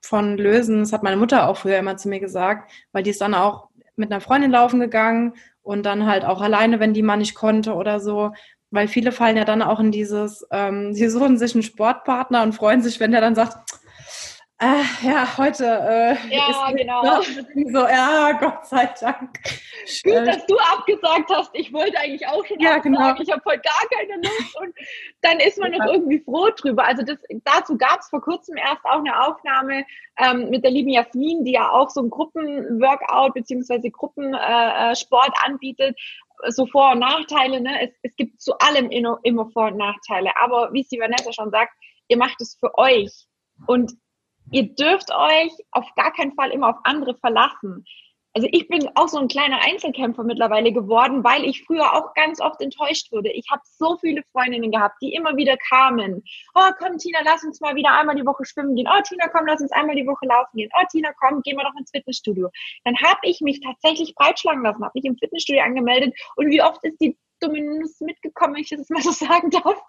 von lösen. Das hat meine Mutter auch früher immer zu mir gesagt, weil die ist dann auch mit einer Freundin laufen gegangen und dann halt auch alleine, wenn die mal nicht konnte oder so. Weil viele fallen ja dann auch in dieses, ähm, sie suchen sich einen Sportpartner und freuen sich, wenn der dann sagt, äh, ja, heute äh, ja, genau. so, ja, Gott sei Dank. Gut, dass du abgesagt hast. Ich wollte eigentlich auch schon ja, genau. Ich habe heute gar keine Lust und dann ist man ja. noch irgendwie froh drüber. Also das, dazu gab es vor kurzem erst auch eine Aufnahme ähm, mit der lieben Jasmin, die ja auch so ein Gruppenworkout beziehungsweise Gruppensport äh, anbietet. So Vor- und Nachteile. Ne? Es, es gibt zu allem immer Vor- und Nachteile. Aber wie sie Vanessa schon sagt, ihr macht es für euch. Und ihr dürft euch auf gar keinen Fall immer auf andere verlassen. Also ich bin auch so ein kleiner Einzelkämpfer mittlerweile geworden, weil ich früher auch ganz oft enttäuscht wurde. Ich habe so viele Freundinnen gehabt, die immer wieder kamen. Oh, komm, Tina, lass uns mal wieder einmal die Woche schwimmen gehen. Oh, Tina, komm, lass uns einmal die Woche laufen gehen. Oh, Tina, komm, gehen wir doch ins Fitnessstudio. Dann habe ich mich tatsächlich breitschlagen lassen, habe mich im Fitnessstudio angemeldet. Und wie oft ist die Dominus mitgekommen, wenn ich das mal so sagen darf?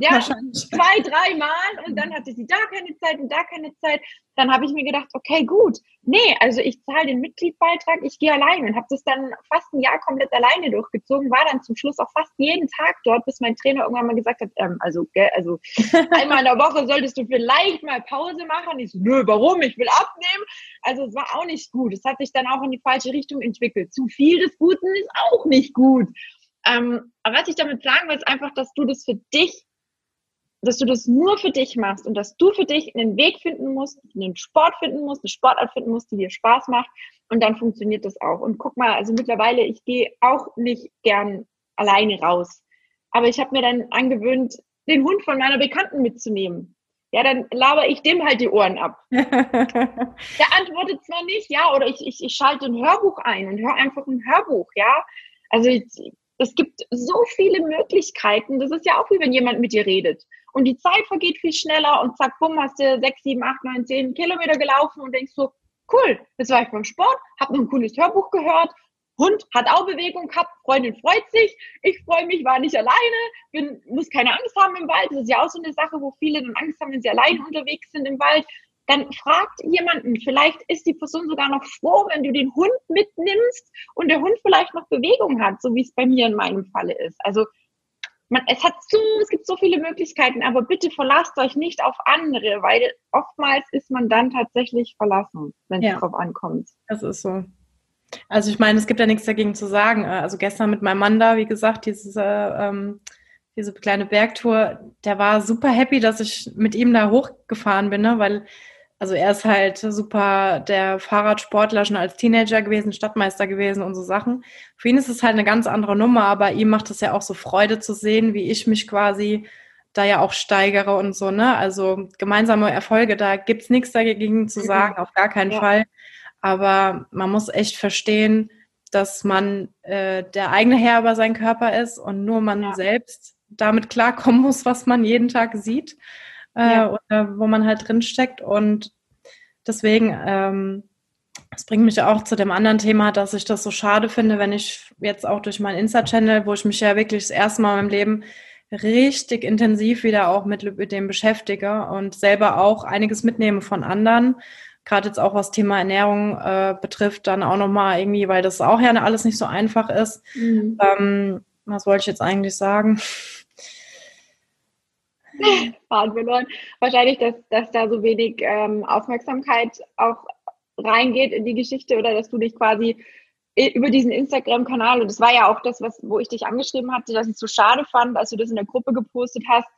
Ja, zwei, dreimal und dann hatte sie da keine Zeit und da keine Zeit. Dann habe ich mir gedacht, okay, gut, nee, also ich zahle den Mitgliedsbeitrag, ich gehe allein und habe das dann fast ein Jahr komplett alleine durchgezogen, war dann zum Schluss auch fast jeden Tag dort, bis mein Trainer irgendwann mal gesagt hat, ähm, also, gell, also einmal in der Woche solltest du vielleicht mal Pause machen. Ich so, nö, warum? Ich will abnehmen. Also es war auch nicht gut. Es hat sich dann auch in die falsche Richtung entwickelt. Zu viel des Guten ist auch nicht gut. Ähm, aber was ich damit sagen will, ist einfach, dass du das für dich dass du das nur für dich machst und dass du für dich einen Weg finden musst, einen Sport finden musst, eine Sportart finden musst, die dir Spaß macht und dann funktioniert das auch. Und guck mal, also mittlerweile, ich gehe auch nicht gern alleine raus, aber ich habe mir dann angewöhnt, den Hund von meiner Bekannten mitzunehmen. Ja, dann laber ich dem halt die Ohren ab. Der antwortet zwar nicht, ja, oder ich, ich, ich schalte ein Hörbuch ein und höre einfach ein Hörbuch, ja. Also ich, es gibt so viele Möglichkeiten. Das ist ja auch wie wenn jemand mit dir redet. Und die Zeit vergeht viel schneller und zack, bumm, hast du sechs, sieben, acht, neun, zehn Kilometer gelaufen und denkst so, cool, das war ich beim Sport, hab noch ein cooles Hörbuch gehört, Hund hat auch Bewegung gehabt, Freundin freut sich, ich freue mich, war nicht alleine, bin, muss keine Angst haben im Wald. Das ist ja auch so eine Sache, wo viele dann Angst haben, wenn sie allein unterwegs sind im Wald dann fragt jemanden, vielleicht ist die Person sogar noch froh, wenn du den Hund mitnimmst und der Hund vielleicht noch Bewegung hat, so wie es bei mir in meinem Falle ist. Also man, es hat so, es gibt so viele Möglichkeiten, aber bitte verlasst euch nicht auf andere, weil oftmals ist man dann tatsächlich verlassen, wenn es ja, drauf ankommt. Das ist so. Also ich meine, es gibt ja nichts dagegen zu sagen. Also gestern mit meinem Mann da, wie gesagt, diese, ähm, diese kleine Bergtour, der war super happy, dass ich mit ihm da hochgefahren bin, ne? weil also er ist halt super der Fahrradsportler schon als Teenager gewesen, Stadtmeister gewesen und so Sachen. Für ihn ist es halt eine ganz andere Nummer, aber ihm macht es ja auch so Freude zu sehen, wie ich mich quasi da ja auch steigere und so, ne? Also gemeinsame Erfolge, da gibt's nichts dagegen zu mhm. sagen, mhm. auf gar keinen ja. Fall. Aber man muss echt verstehen, dass man äh, der eigene Herr über seinen Körper ist und nur man ja. selbst damit klarkommen muss, was man jeden Tag sieht äh, oder wo man halt drin steckt. Und deswegen, ähm, das bringt mich auch zu dem anderen Thema, dass ich das so schade finde, wenn ich jetzt auch durch meinen Insta-Channel, wo ich mich ja wirklich das erste Mal in meinem Leben richtig intensiv wieder auch mit dem beschäftige und selber auch einiges mitnehme von anderen. Gerade jetzt auch was Thema Ernährung äh, betrifft, dann auch nochmal irgendwie, weil das auch ja alles nicht so einfach ist. Mhm. Ähm, was wollte ich jetzt eigentlich sagen? Faden verloren. Wahrscheinlich, dass, dass da so wenig ähm, Aufmerksamkeit auch reingeht in die Geschichte oder dass du dich quasi über diesen Instagram-Kanal, und das war ja auch das, was, wo ich dich angeschrieben hatte, dass ich so schade fand, als du das in der Gruppe gepostet hast,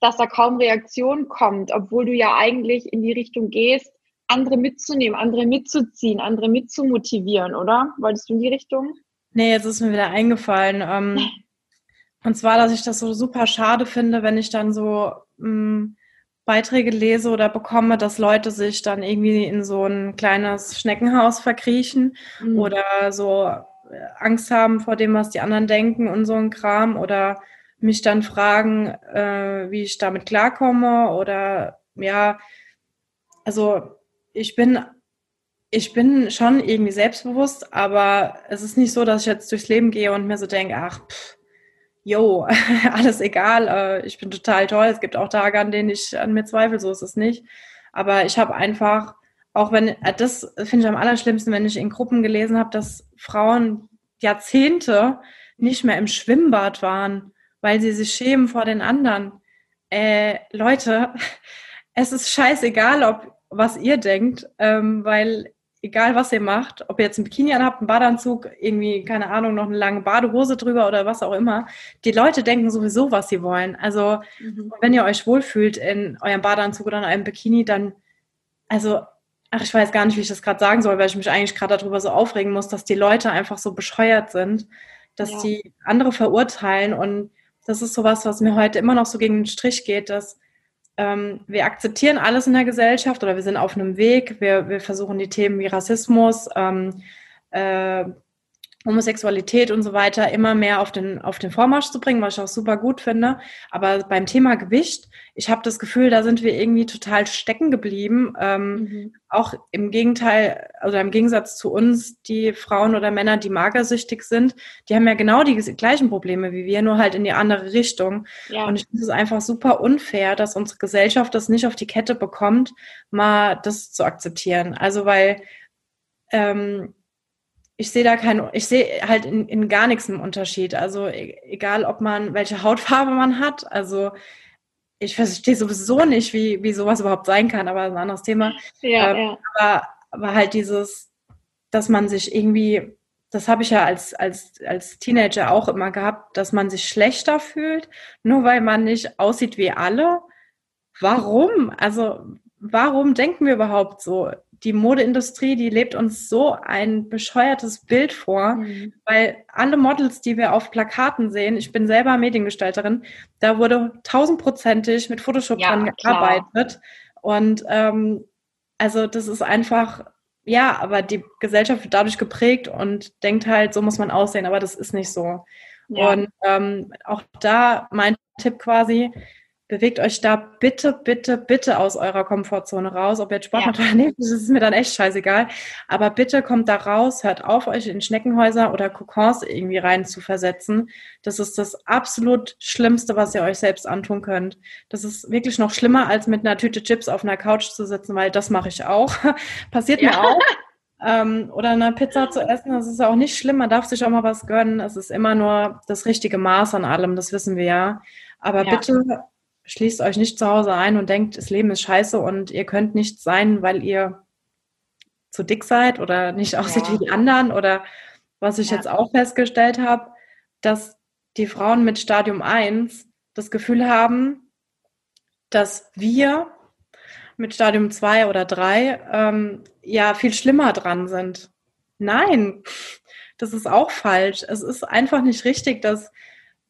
dass da kaum Reaktion kommt, obwohl du ja eigentlich in die Richtung gehst, andere mitzunehmen, andere mitzuziehen, andere mitzumotivieren, oder? Wolltest du in die Richtung? Nee, jetzt ist mir wieder eingefallen. Ähm, Und zwar, dass ich das so super schade finde, wenn ich dann so mh, hm, Beiträge lese oder bekomme, dass Leute sich dann irgendwie in so ein kleines Schneckenhaus verkriechen mhm. oder so äh, Angst haben vor dem, was die anderen denken und so ein Kram oder mich dann fragen, äh, wie ich damit klarkomme oder ja, also ich bin ich bin schon irgendwie selbstbewusst, aber es ist nicht so, dass ich jetzt durchs Leben gehe und mir so denke, ach, pff, yo, alles egal, äh, ich bin total toll. Es gibt auch Tage, an denen ich an mir zweifle, so ist es nicht. Aber ich habe einfach, auch wenn, äh, das finde ich am allerschlimmsten, wenn ich in Gruppen gelesen habe, dass Frauen Jahrzehnte nicht mehr im Schwimmbad waren, weil sie sich schämen vor den anderen. Äh, Leute, es ist scheißegal, ob was ihr denkt, ähm, weil egal was ihr macht, ob ihr jetzt ein Bikini anhabt, einen Badeanzug, irgendwie, keine Ahnung, noch eine lange Badehose drüber oder was auch immer, die Leute denken sowieso, was sie wollen. Also, mhm. wenn ihr euch wohlfühlt in eurem Badeanzug oder in einem Bikini, dann, also, ach, ich weiß gar nicht, wie ich das gerade sagen soll, weil ich mich eigentlich gerade darüber so aufregen muss, dass die Leute einfach so bescheuert sind, dass ja. die andere verurteilen und das ist sowas, was mir heute immer noch so gegen den Strich geht, dass ähm, wir akzeptieren alles in der Gesellschaft oder wir sind auf einem Weg. Wir, wir versuchen die Themen wie Rassismus, ähm, äh, Homosexualität und so weiter immer mehr auf den, auf den Vormarsch zu bringen, was ich auch super gut finde. Aber beim Thema Gewicht, ich habe das Gefühl, da sind wir irgendwie total stecken geblieben. Ähm, mhm. Auch im Gegenteil, also im Gegensatz zu uns, die Frauen oder Männer, die magersüchtig sind, die haben ja genau die gleichen Probleme wie wir, nur halt in die andere Richtung. Ja. Und ich finde es einfach super unfair, dass unsere Gesellschaft das nicht auf die Kette bekommt, mal das zu akzeptieren. Also weil ähm, ich sehe da keinen, ich sehe halt in, in gar nichts einen Unterschied. Also e, egal, ob man, welche Hautfarbe man hat. Also ich verstehe sowieso nicht, wie, wie sowas überhaupt sein kann, aber das ist ein anderes Thema. Ja, ähm, ja. Aber, aber halt dieses, dass man sich irgendwie, das habe ich ja als, als, als Teenager auch immer gehabt, dass man sich schlechter fühlt, nur weil man nicht aussieht wie alle. warum? Also, warum denken wir überhaupt so? Die Modeindustrie, die lebt uns so ein bescheuertes Bild vor, mhm. weil alle Models, die wir auf Plakaten sehen, ich bin selber Mediengestalterin, da wurde tausendprozentig mit Photoshop ja, dran gearbeitet. Und ähm, also das ist einfach, ja, aber die Gesellschaft wird dadurch geprägt und denkt halt, so muss man aussehen, aber das ist nicht so. Ja. Und ähm, auch da mein Tipp quasi, bewegt euch da bitte, bitte, bitte aus eurer Komfortzone raus. Ob ihr jetzt Sport ja. macht oder nicht, das ist mir dann echt scheißegal. Aber bitte kommt da raus, hört auf, euch in Schneckenhäuser oder Kokons irgendwie rein zu versetzen. Das ist das absolut Schlimmste, was ihr euch selbst antun könnt. Das ist wirklich noch schlimmer, als mit einer Tüte Chips auf einer Couch zu sitzen, weil das mache ich auch. Passiert ja. mir auch. Ähm, oder eine Pizza zu essen, das ist auch nicht schlimm. Man darf sich auch mal was gönnen. Es ist immer nur das richtige Maß an allem, das wissen wir ja. Aber ja. bitte schließt euch nicht zu Hause ein und denkt, das Leben ist scheiße und ihr könnt nicht sein, weil ihr zu dick seid oder nicht aussieht ja. wie die anderen oder was ich ja. jetzt auch festgestellt habe, dass die Frauen mit Stadium 1 das Gefühl haben, dass wir mit Stadium 2 oder 3 ähm, ja viel schlimmer dran sind. Nein, das ist auch falsch. Es ist einfach nicht richtig, dass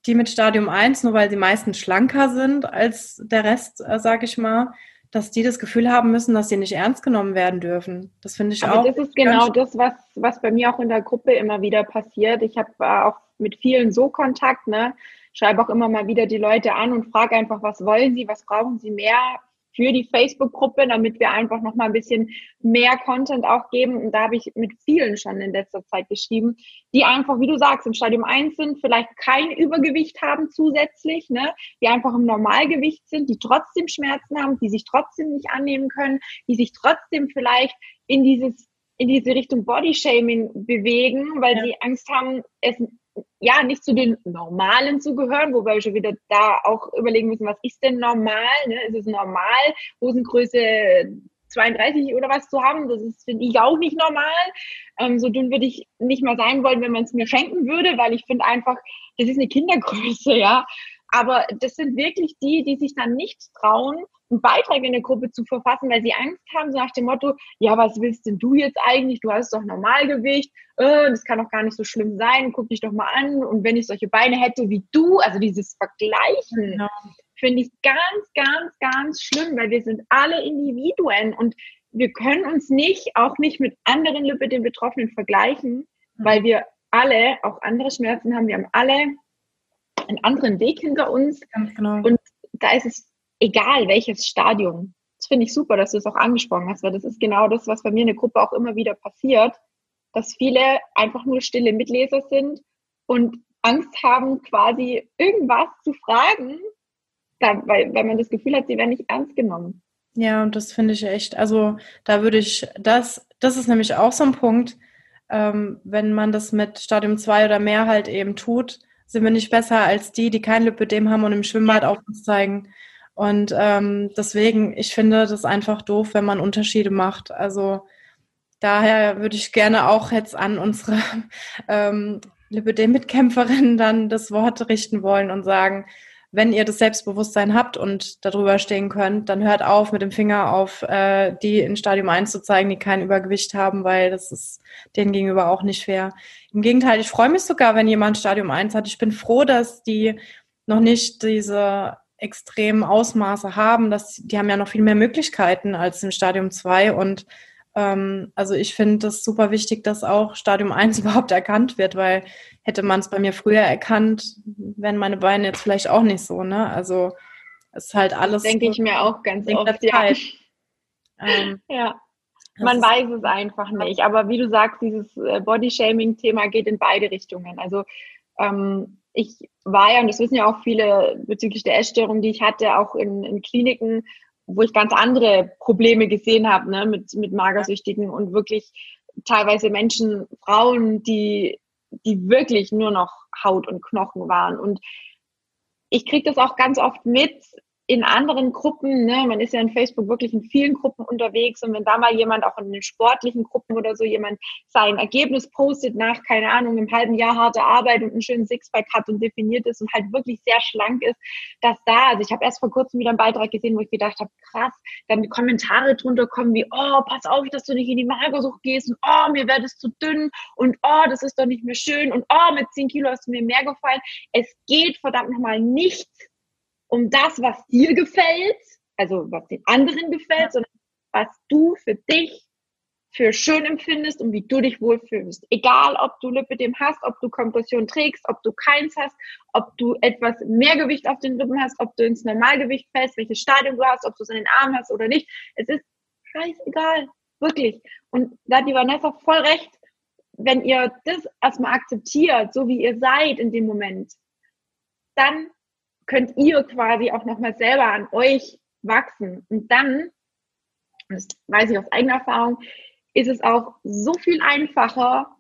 die mit Stadium 1, nur weil sie meistens schlanker sind als der Rest, äh, sage ich mal, dass die das Gefühl haben müssen, dass sie nicht ernst genommen werden dürfen. Das finde ich Aber auch. Das ist genau das, was, was bei mir auch in der Gruppe immer wieder passiert. Ich habe äh, auch mit vielen so Kontakt, ne? Schreibe auch immer mal wieder die Leute an und frage einfach, was wollen sie, was brauchen sie mehr für die Facebook-Gruppe, damit wir einfach noch mal ein bisschen mehr Content auch geben. Und da habe ich mit vielen schon in letzter Zeit geschrieben, die einfach, wie du sagst, im Stadium 1 sind, vielleicht kein Übergewicht haben zusätzlich, ne? die einfach im Normalgewicht sind, die trotzdem Schmerzen haben, die sich trotzdem nicht annehmen können, die sich trotzdem vielleicht in dieses in diese Richtung Bodyshaming bewegen, weil ja. sie Angst haben, es ja, nicht zu den Normalen zu gehören, wobei wir schon wieder da auch überlegen müssen, was ist denn normal? Ne? Ist es normal, Hosengröße 32 oder was zu haben? Das ist, finde ich, auch nicht normal. Ähm, so dünn würde ich nicht mal sein wollen, wenn man es mir schenken würde, weil ich finde einfach, das ist eine Kindergröße, ja. Aber das sind wirklich die, die sich dann nicht trauen, einen Beitrag in der Gruppe zu verfassen, weil sie Angst haben, so nach dem Motto, ja, was willst denn du jetzt eigentlich? Du hast doch Normalgewicht, äh, das kann doch gar nicht so schlimm sein, guck dich doch mal an. Und wenn ich solche Beine hätte wie du, also dieses Vergleichen, genau. finde ich ganz, ganz, ganz schlimm, weil wir sind alle Individuen und wir können uns nicht, auch nicht mit anderen Lippe den Betroffenen vergleichen, mhm. weil wir alle auch andere Schmerzen haben. Wir haben alle einen anderen Weg hinter uns. Ganz genau. Und da ist es egal, welches Stadium. Das finde ich super, dass du es auch angesprochen hast, weil das ist genau das, was bei mir in der Gruppe auch immer wieder passiert, dass viele einfach nur stille Mitleser sind und Angst haben, quasi irgendwas zu fragen, weil, weil man das Gefühl hat, sie werden nicht ernst genommen. Ja, und das finde ich echt, also da würde ich, das, das ist nämlich auch so ein Punkt, ähm, wenn man das mit Stadium 2 oder mehr halt eben tut, sind wir nicht besser als die, die kein Lipödem haben und im Schwimmbad auch uns zeigen. Und ähm, deswegen, ich finde das einfach doof, wenn man Unterschiede macht. Also daher würde ich gerne auch jetzt an unsere ähm, Lipödem-Mitkämpferin dann das Wort richten wollen und sagen, wenn ihr das Selbstbewusstsein habt und darüber stehen könnt, dann hört auf, mit dem Finger auf äh, die in Stadium 1 zu zeigen, die kein Übergewicht haben, weil das ist denen gegenüber auch nicht fair. Im Gegenteil, ich freue mich sogar, wenn jemand Stadium 1 hat. Ich bin froh, dass die noch nicht diese extremen Ausmaße haben. Dass, die haben ja noch viel mehr Möglichkeiten als im Stadium 2 und ähm, also ich finde es super wichtig, dass auch Stadium 1 überhaupt erkannt wird, weil hätte man es bei mir früher erkannt, wären meine Beine jetzt vielleicht auch nicht so, ne? Also es ist halt alles. Denke ich mir auch ganz oft, ja. Ähm, ja. Man weiß es einfach nicht. Aber wie du sagst, dieses äh, Body-Shaming-Thema geht in beide Richtungen. Also ähm, ich war ja, und das wissen ja auch viele bezüglich der Essstörung, die ich hatte, auch in, in Kliniken, wo ich ganz andere Probleme gesehen habe, ne, mit, mit Magersüchtigen und wirklich teilweise Menschen, Frauen, die, die wirklich nur noch Haut und Knochen waren. Und ich kriege das auch ganz oft mit, in anderen Gruppen, ne, man ist ja in Facebook wirklich in vielen Gruppen unterwegs und wenn da mal jemand auch in den sportlichen Gruppen oder so jemand sein Ergebnis postet nach, keine Ahnung, einem halben Jahr harte Arbeit und einen schönen Sixpack hat und definiert ist und halt wirklich sehr schlank ist, dass da, also ich habe erst vor kurzem wieder einen Beitrag gesehen, wo ich gedacht habe, krass, dann die Kommentare drunter kommen wie, oh, pass auf, dass du nicht in die Magersucht gehst und oh, mir wird es zu dünn und oh, das ist doch nicht mehr schön und oh, mit 10 Kilo hast du mir mehr gefallen. Es geht verdammt nochmal nicht um das, was dir gefällt, also was den anderen gefällt, sondern was du für dich für schön empfindest und wie du dich wohlfühlst. Egal, ob du Lipidem hast, ob du Kompression trägst, ob du keins hast, ob du etwas mehr Gewicht auf den Rippen hast, ob du ins Normalgewicht fällst, welches Stadium du hast, ob du es in den Armen hast oder nicht. Es ist scheißegal. Wirklich. Und da hat die Vanessa voll recht. Wenn ihr das erstmal akzeptiert, so wie ihr seid in dem Moment, dann könnt ihr quasi auch nochmal selber an euch wachsen. Und dann, das weiß ich aus eigener Erfahrung, ist es auch so viel einfacher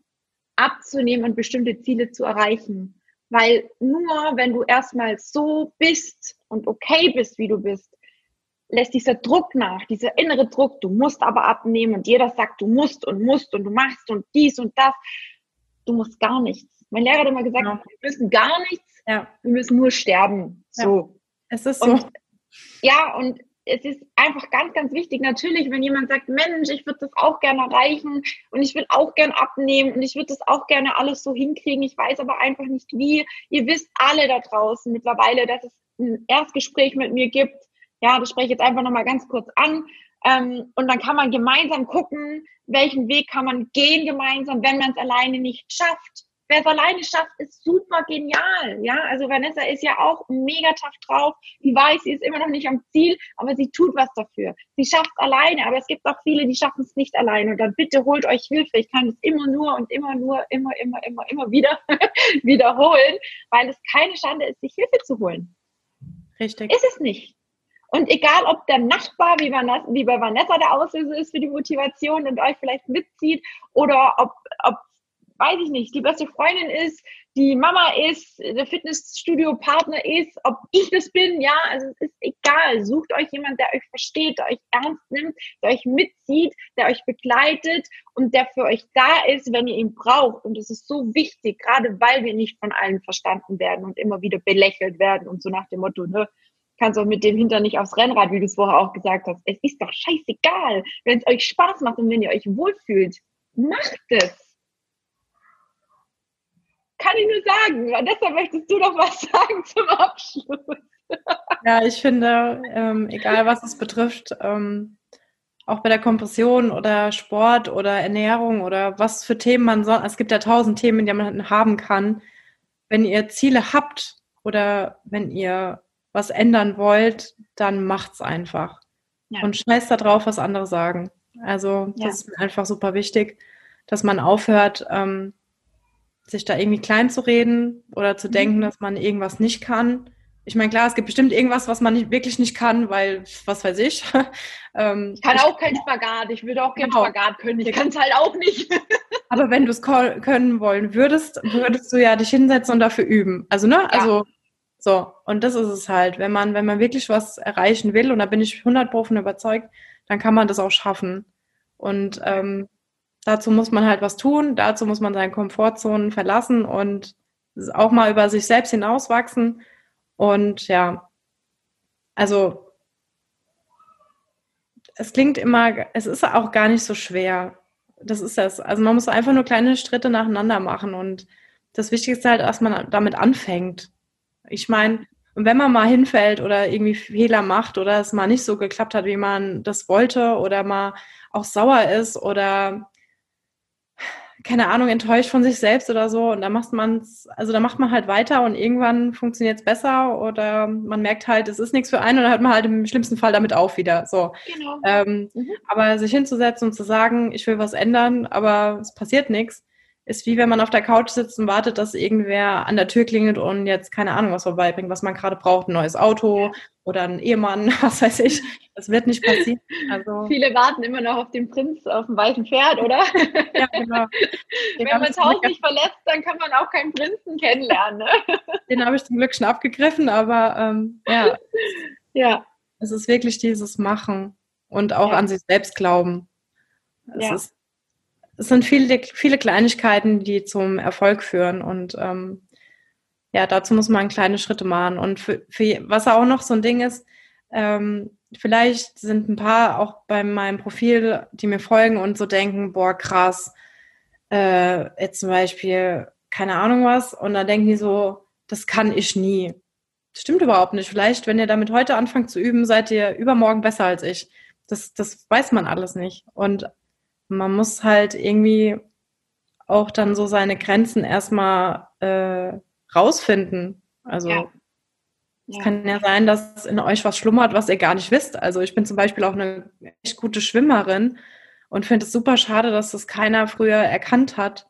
abzunehmen und bestimmte Ziele zu erreichen. Weil nur wenn du erstmal so bist und okay bist, wie du bist, lässt dieser Druck nach, dieser innere Druck, du musst aber abnehmen und jeder sagt, du musst und musst und du machst und dies und das. Du musst gar nichts. Mein Lehrer hat immer gesagt, ja. wir müssen gar nichts, ja. Wir müssen nur sterben. So. Ja, es ist so. Und, ja, und es ist einfach ganz, ganz wichtig. Natürlich, wenn jemand sagt, Mensch, ich würde das auch gerne erreichen und ich will auch gerne abnehmen und ich würde das auch gerne alles so hinkriegen. Ich weiß aber einfach nicht wie. Ihr wisst alle da draußen mittlerweile, dass es ein Erstgespräch mit mir gibt. Ja, das spreche ich jetzt einfach nochmal ganz kurz an. Ähm, und dann kann man gemeinsam gucken, welchen Weg kann man gehen gemeinsam, wenn man es alleine nicht schafft wer es alleine schafft, ist super genial. Ja, also Vanessa ist ja auch mega tough drauf. Die weiß, sie ist immer noch nicht am Ziel, aber sie tut was dafür. Sie schafft es alleine, aber es gibt auch viele, die schaffen es nicht alleine. Und dann bitte holt euch Hilfe. Ich kann es immer nur und immer nur, immer, immer, immer, immer wieder wiederholen, weil es keine Schande ist, sich Hilfe zu holen. Richtig. Ist es nicht. Und egal, ob der Nachbar, wie, Vanessa, wie bei Vanessa der Auslöser ist für die Motivation und euch vielleicht mitzieht, oder ob, ob weiß ich nicht, die beste Freundin ist, die Mama ist, der Fitnessstudio-Partner ist, ob ich das bin, ja, also es ist egal. Sucht euch jemand, der euch versteht, der euch ernst nimmt, der euch mitzieht, der euch begleitet und der für euch da ist, wenn ihr ihn braucht. Und das ist so wichtig, gerade weil wir nicht von allen verstanden werden und immer wieder belächelt werden und so nach dem Motto, ne, kannst auch mit dem Hintern nicht aufs Rennrad, wie du es vorher auch gesagt hast. Es ist doch scheißegal. Wenn es euch Spaß macht und wenn ihr euch wohlfühlt, macht es kann ich nur sagen. Vanessa, möchtest du noch was sagen zum Abschluss? Ja, ich finde, ähm, egal was es betrifft, ähm, auch bei der Kompression oder Sport oder Ernährung oder was für Themen man soll, es gibt ja tausend Themen, die man haben kann. Wenn ihr Ziele habt oder wenn ihr was ändern wollt, dann macht's einfach. Ja. Und scheiß da drauf, was andere sagen. Also, das ja. ist mir einfach super wichtig, dass man aufhört, ähm, sich da irgendwie klein zu reden oder zu denken, mhm. dass man irgendwas nicht kann. Ich meine, klar, es gibt bestimmt irgendwas, was man nicht, wirklich nicht kann, weil, was weiß ich. ähm, ich kann auch keinen Spagat. Ich würde auch keinen genau. Spagat können. Ich kann es halt auch nicht. Aber wenn du es können wollen würdest, würdest du ja dich hinsetzen und dafür üben. Also, ne? Ja. Also, so. Und das ist es halt. Wenn man, wenn man wirklich was erreichen will, und da bin ich 100 Pro von überzeugt, dann kann man das auch schaffen. Und ähm, dazu muss man halt was tun, dazu muss man seine Komfortzonen verlassen und auch mal über sich selbst hinauswachsen. Und ja, also es klingt immer, es ist auch gar nicht so schwer. Das ist das. Also man muss einfach nur kleine Schritte nacheinander machen und das Wichtigste halt, dass man damit anfängt. Ich meine, wenn man mal hinfällt oder irgendwie Fehler macht oder es mal nicht so geklappt hat, wie man das wollte oder mal auch sauer ist oder keine Ahnung, enttäuscht von sich selbst oder so. Und da macht man es, also da macht man halt weiter und irgendwann funktioniert es besser oder man merkt halt, es ist nichts für einen und dann hört man halt im schlimmsten Fall damit auf wieder. So. Genau. Ähm, mhm. Aber sich hinzusetzen und zu sagen, ich will was ändern, aber es passiert nichts, ist wie wenn man auf der Couch sitzt und wartet, dass irgendwer an der Tür klingelt und jetzt keine Ahnung was vorbeibringt, was man gerade braucht, ein neues Auto oder ein Ehemann, was weiß ich. Das wird nicht passieren. Also Viele warten immer noch auf den Prinz auf dem weißen Pferd, oder? Ja, genau. wenn man das Haus nicht verlässt, dann kann man auch keinen Prinzen kennenlernen. Ne? Den habe ich zum Glück schon abgegriffen, aber ähm, ja. Ja. Es ist wirklich dieses Machen und auch ja. an sich selbst glauben. Es, ja. ist, es sind viele, viele Kleinigkeiten, die zum Erfolg führen und ähm, ja, dazu muss man kleine Schritte machen. Und für, für was auch noch so ein Ding ist, ähm, vielleicht sind ein paar auch bei meinem Profil, die mir folgen und so denken, boah, krass, äh, jetzt zum Beispiel, keine Ahnung was, und dann denken die so, das kann ich nie. Das stimmt überhaupt nicht. Vielleicht, wenn ihr damit heute anfangt zu üben, seid ihr übermorgen besser als ich. Das, das weiß man alles nicht. Und man muss halt irgendwie auch dann so seine Grenzen erstmal äh, rausfinden. Also ja. es kann ja sein, dass in euch was schlummert, was ihr gar nicht wisst. Also ich bin zum Beispiel auch eine echt gute Schwimmerin und finde es super schade, dass das keiner früher erkannt hat.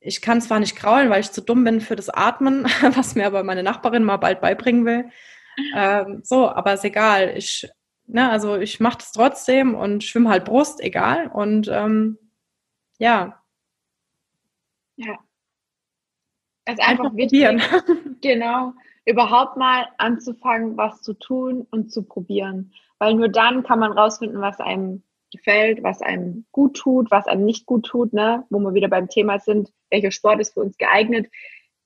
Ich kann zwar nicht kraulen, weil ich zu dumm bin für das Atmen, was mir aber meine Nachbarin mal bald beibringen will. Ähm, so, aber ist egal. Ich, ne, also ich mache das trotzdem und schwimme halt Brust, egal. Und ähm, ja. Ja. Es ist einfach, einfach wichtig, genau, überhaupt mal anzufangen, was zu tun und zu probieren. Weil nur dann kann man rausfinden, was einem gefällt, was einem gut tut, was einem nicht gut tut, ne? wo wir wieder beim Thema sind, welcher Sport ist für uns geeignet.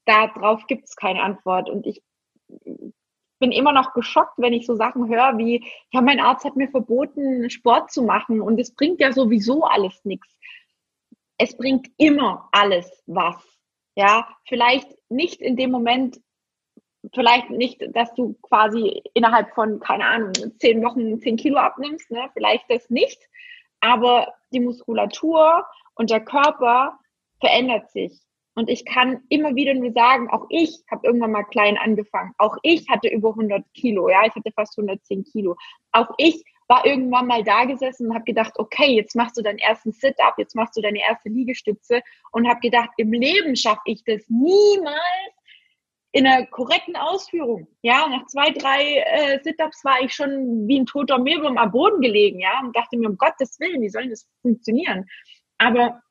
Darauf gibt es keine Antwort. Und ich bin immer noch geschockt, wenn ich so Sachen höre wie, ja, mein Arzt hat mir verboten, Sport zu machen und es bringt ja sowieso alles nichts. Es bringt immer alles was. Ja, vielleicht nicht in dem Moment, vielleicht nicht, dass du quasi innerhalb von, keine Ahnung, zehn Wochen zehn Kilo abnimmst, ne? vielleicht das nicht, aber die Muskulatur und der Körper verändert sich. Und ich kann immer wieder nur sagen, auch ich habe irgendwann mal klein angefangen. Auch ich hatte über 100 Kilo, ja, ich hatte fast 110 Kilo. Auch ich war irgendwann mal da gesessen und habe gedacht, okay, jetzt machst du deinen ersten Sit-up, jetzt machst du deine erste Liegestütze und habe gedacht, im Leben schaffe ich das niemals in einer korrekten Ausführung. Ja, nach zwei, drei äh, Sit-ups war ich schon wie ein toter Mehlwurm am Boden gelegen, ja, und dachte mir, um Gottes Willen, wie soll das funktionieren? Aber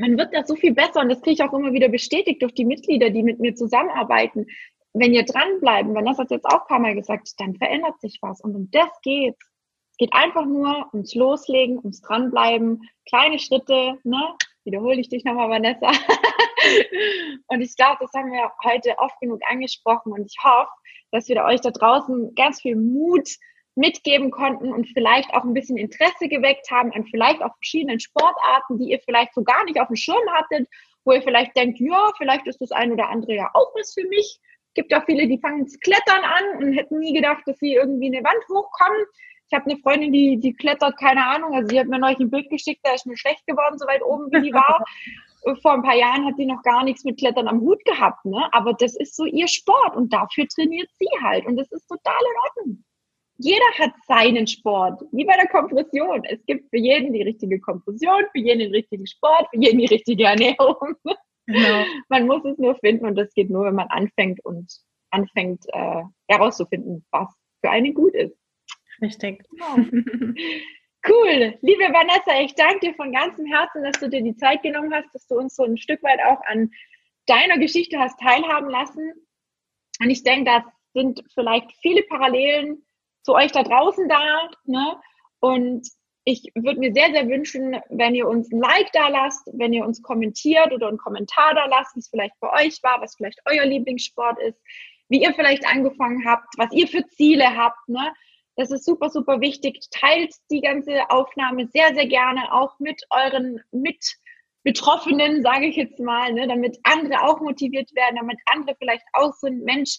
man wird da so viel besser und das kriege ich auch immer wieder bestätigt durch die Mitglieder, die mit mir zusammenarbeiten. Wenn ihr dranbleiben, das hat jetzt auch ein paar Mal gesagt, dann verändert sich was und um das geht's. Es geht einfach nur ums Loslegen, ums Dranbleiben, kleine Schritte, ne? Wiederhole ich dich nochmal, Vanessa. und ich glaube, das haben wir heute oft genug angesprochen und ich hoffe, dass wir euch da draußen ganz viel Mut mitgeben konnten und vielleicht auch ein bisschen Interesse geweckt haben an vielleicht auch verschiedenen Sportarten, die ihr vielleicht so gar nicht auf dem Schirm hattet, wo ihr vielleicht denkt, ja, vielleicht ist das ein oder andere ja auch was für mich. Es gibt auch viele, die fangen zu klettern an und hätten nie gedacht, dass sie irgendwie eine Wand hochkommen. Ich habe eine Freundin, die, die klettert, keine Ahnung, also sie hat mir neulich ein Bild geschickt, da ist mir schlecht geworden, so weit oben wie die war. Vor ein paar Jahren hat sie noch gar nichts mit Klettern am Hut gehabt, ne? Aber das ist so ihr Sport und dafür trainiert sie halt und das ist total in Ordnung jeder hat seinen Sport, wie bei der Kompression. Es gibt für jeden die richtige Kompression, für jeden den richtigen Sport, für jeden die richtige Ernährung. Genau. Man muss es nur finden und das geht nur, wenn man anfängt und anfängt äh, herauszufinden, was für einen gut ist. Richtig. Genau. Cool. Liebe Vanessa, ich danke dir von ganzem Herzen, dass du dir die Zeit genommen hast, dass du uns so ein Stück weit auch an deiner Geschichte hast teilhaben lassen. Und ich denke, das sind vielleicht viele Parallelen zu euch da draußen da. Ne? Und ich würde mir sehr, sehr wünschen, wenn ihr uns ein Like da lasst, wenn ihr uns kommentiert oder einen Kommentar da lasst, es vielleicht bei euch war, was vielleicht euer Lieblingssport ist, wie ihr vielleicht angefangen habt, was ihr für Ziele habt. Ne? Das ist super, super wichtig. Teilt die ganze Aufnahme sehr, sehr gerne auch mit euren Mitbetroffenen, sage ich jetzt mal, ne? damit andere auch motiviert werden, damit andere vielleicht auch sind, Mensch,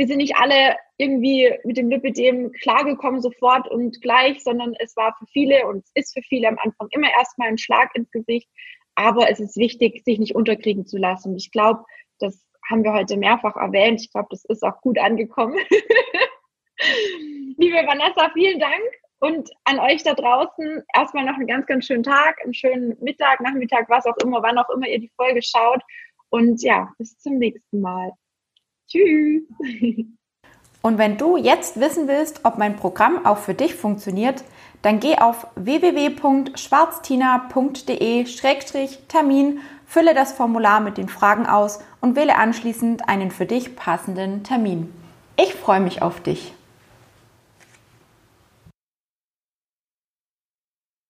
wir sind nicht alle irgendwie mit dem Lipidem klargekommen sofort und gleich, sondern es war für viele und es ist für viele am Anfang immer erstmal ein Schlag ins Gesicht. Aber es ist wichtig, sich nicht unterkriegen zu lassen. Ich glaube, das haben wir heute mehrfach erwähnt. Ich glaube, das ist auch gut angekommen. Liebe Vanessa, vielen Dank. Und an euch da draußen erstmal noch einen ganz, ganz schönen Tag, einen schönen Mittag, Nachmittag, was auch immer, wann auch immer ihr die Folge schaut. Und ja, bis zum nächsten Mal. Tschüss. Und wenn du jetzt wissen willst, ob mein Programm auch für dich funktioniert, dann geh auf www.schwarztina.de-termin, fülle das Formular mit den Fragen aus und wähle anschließend einen für dich passenden Termin. Ich freue mich auf dich.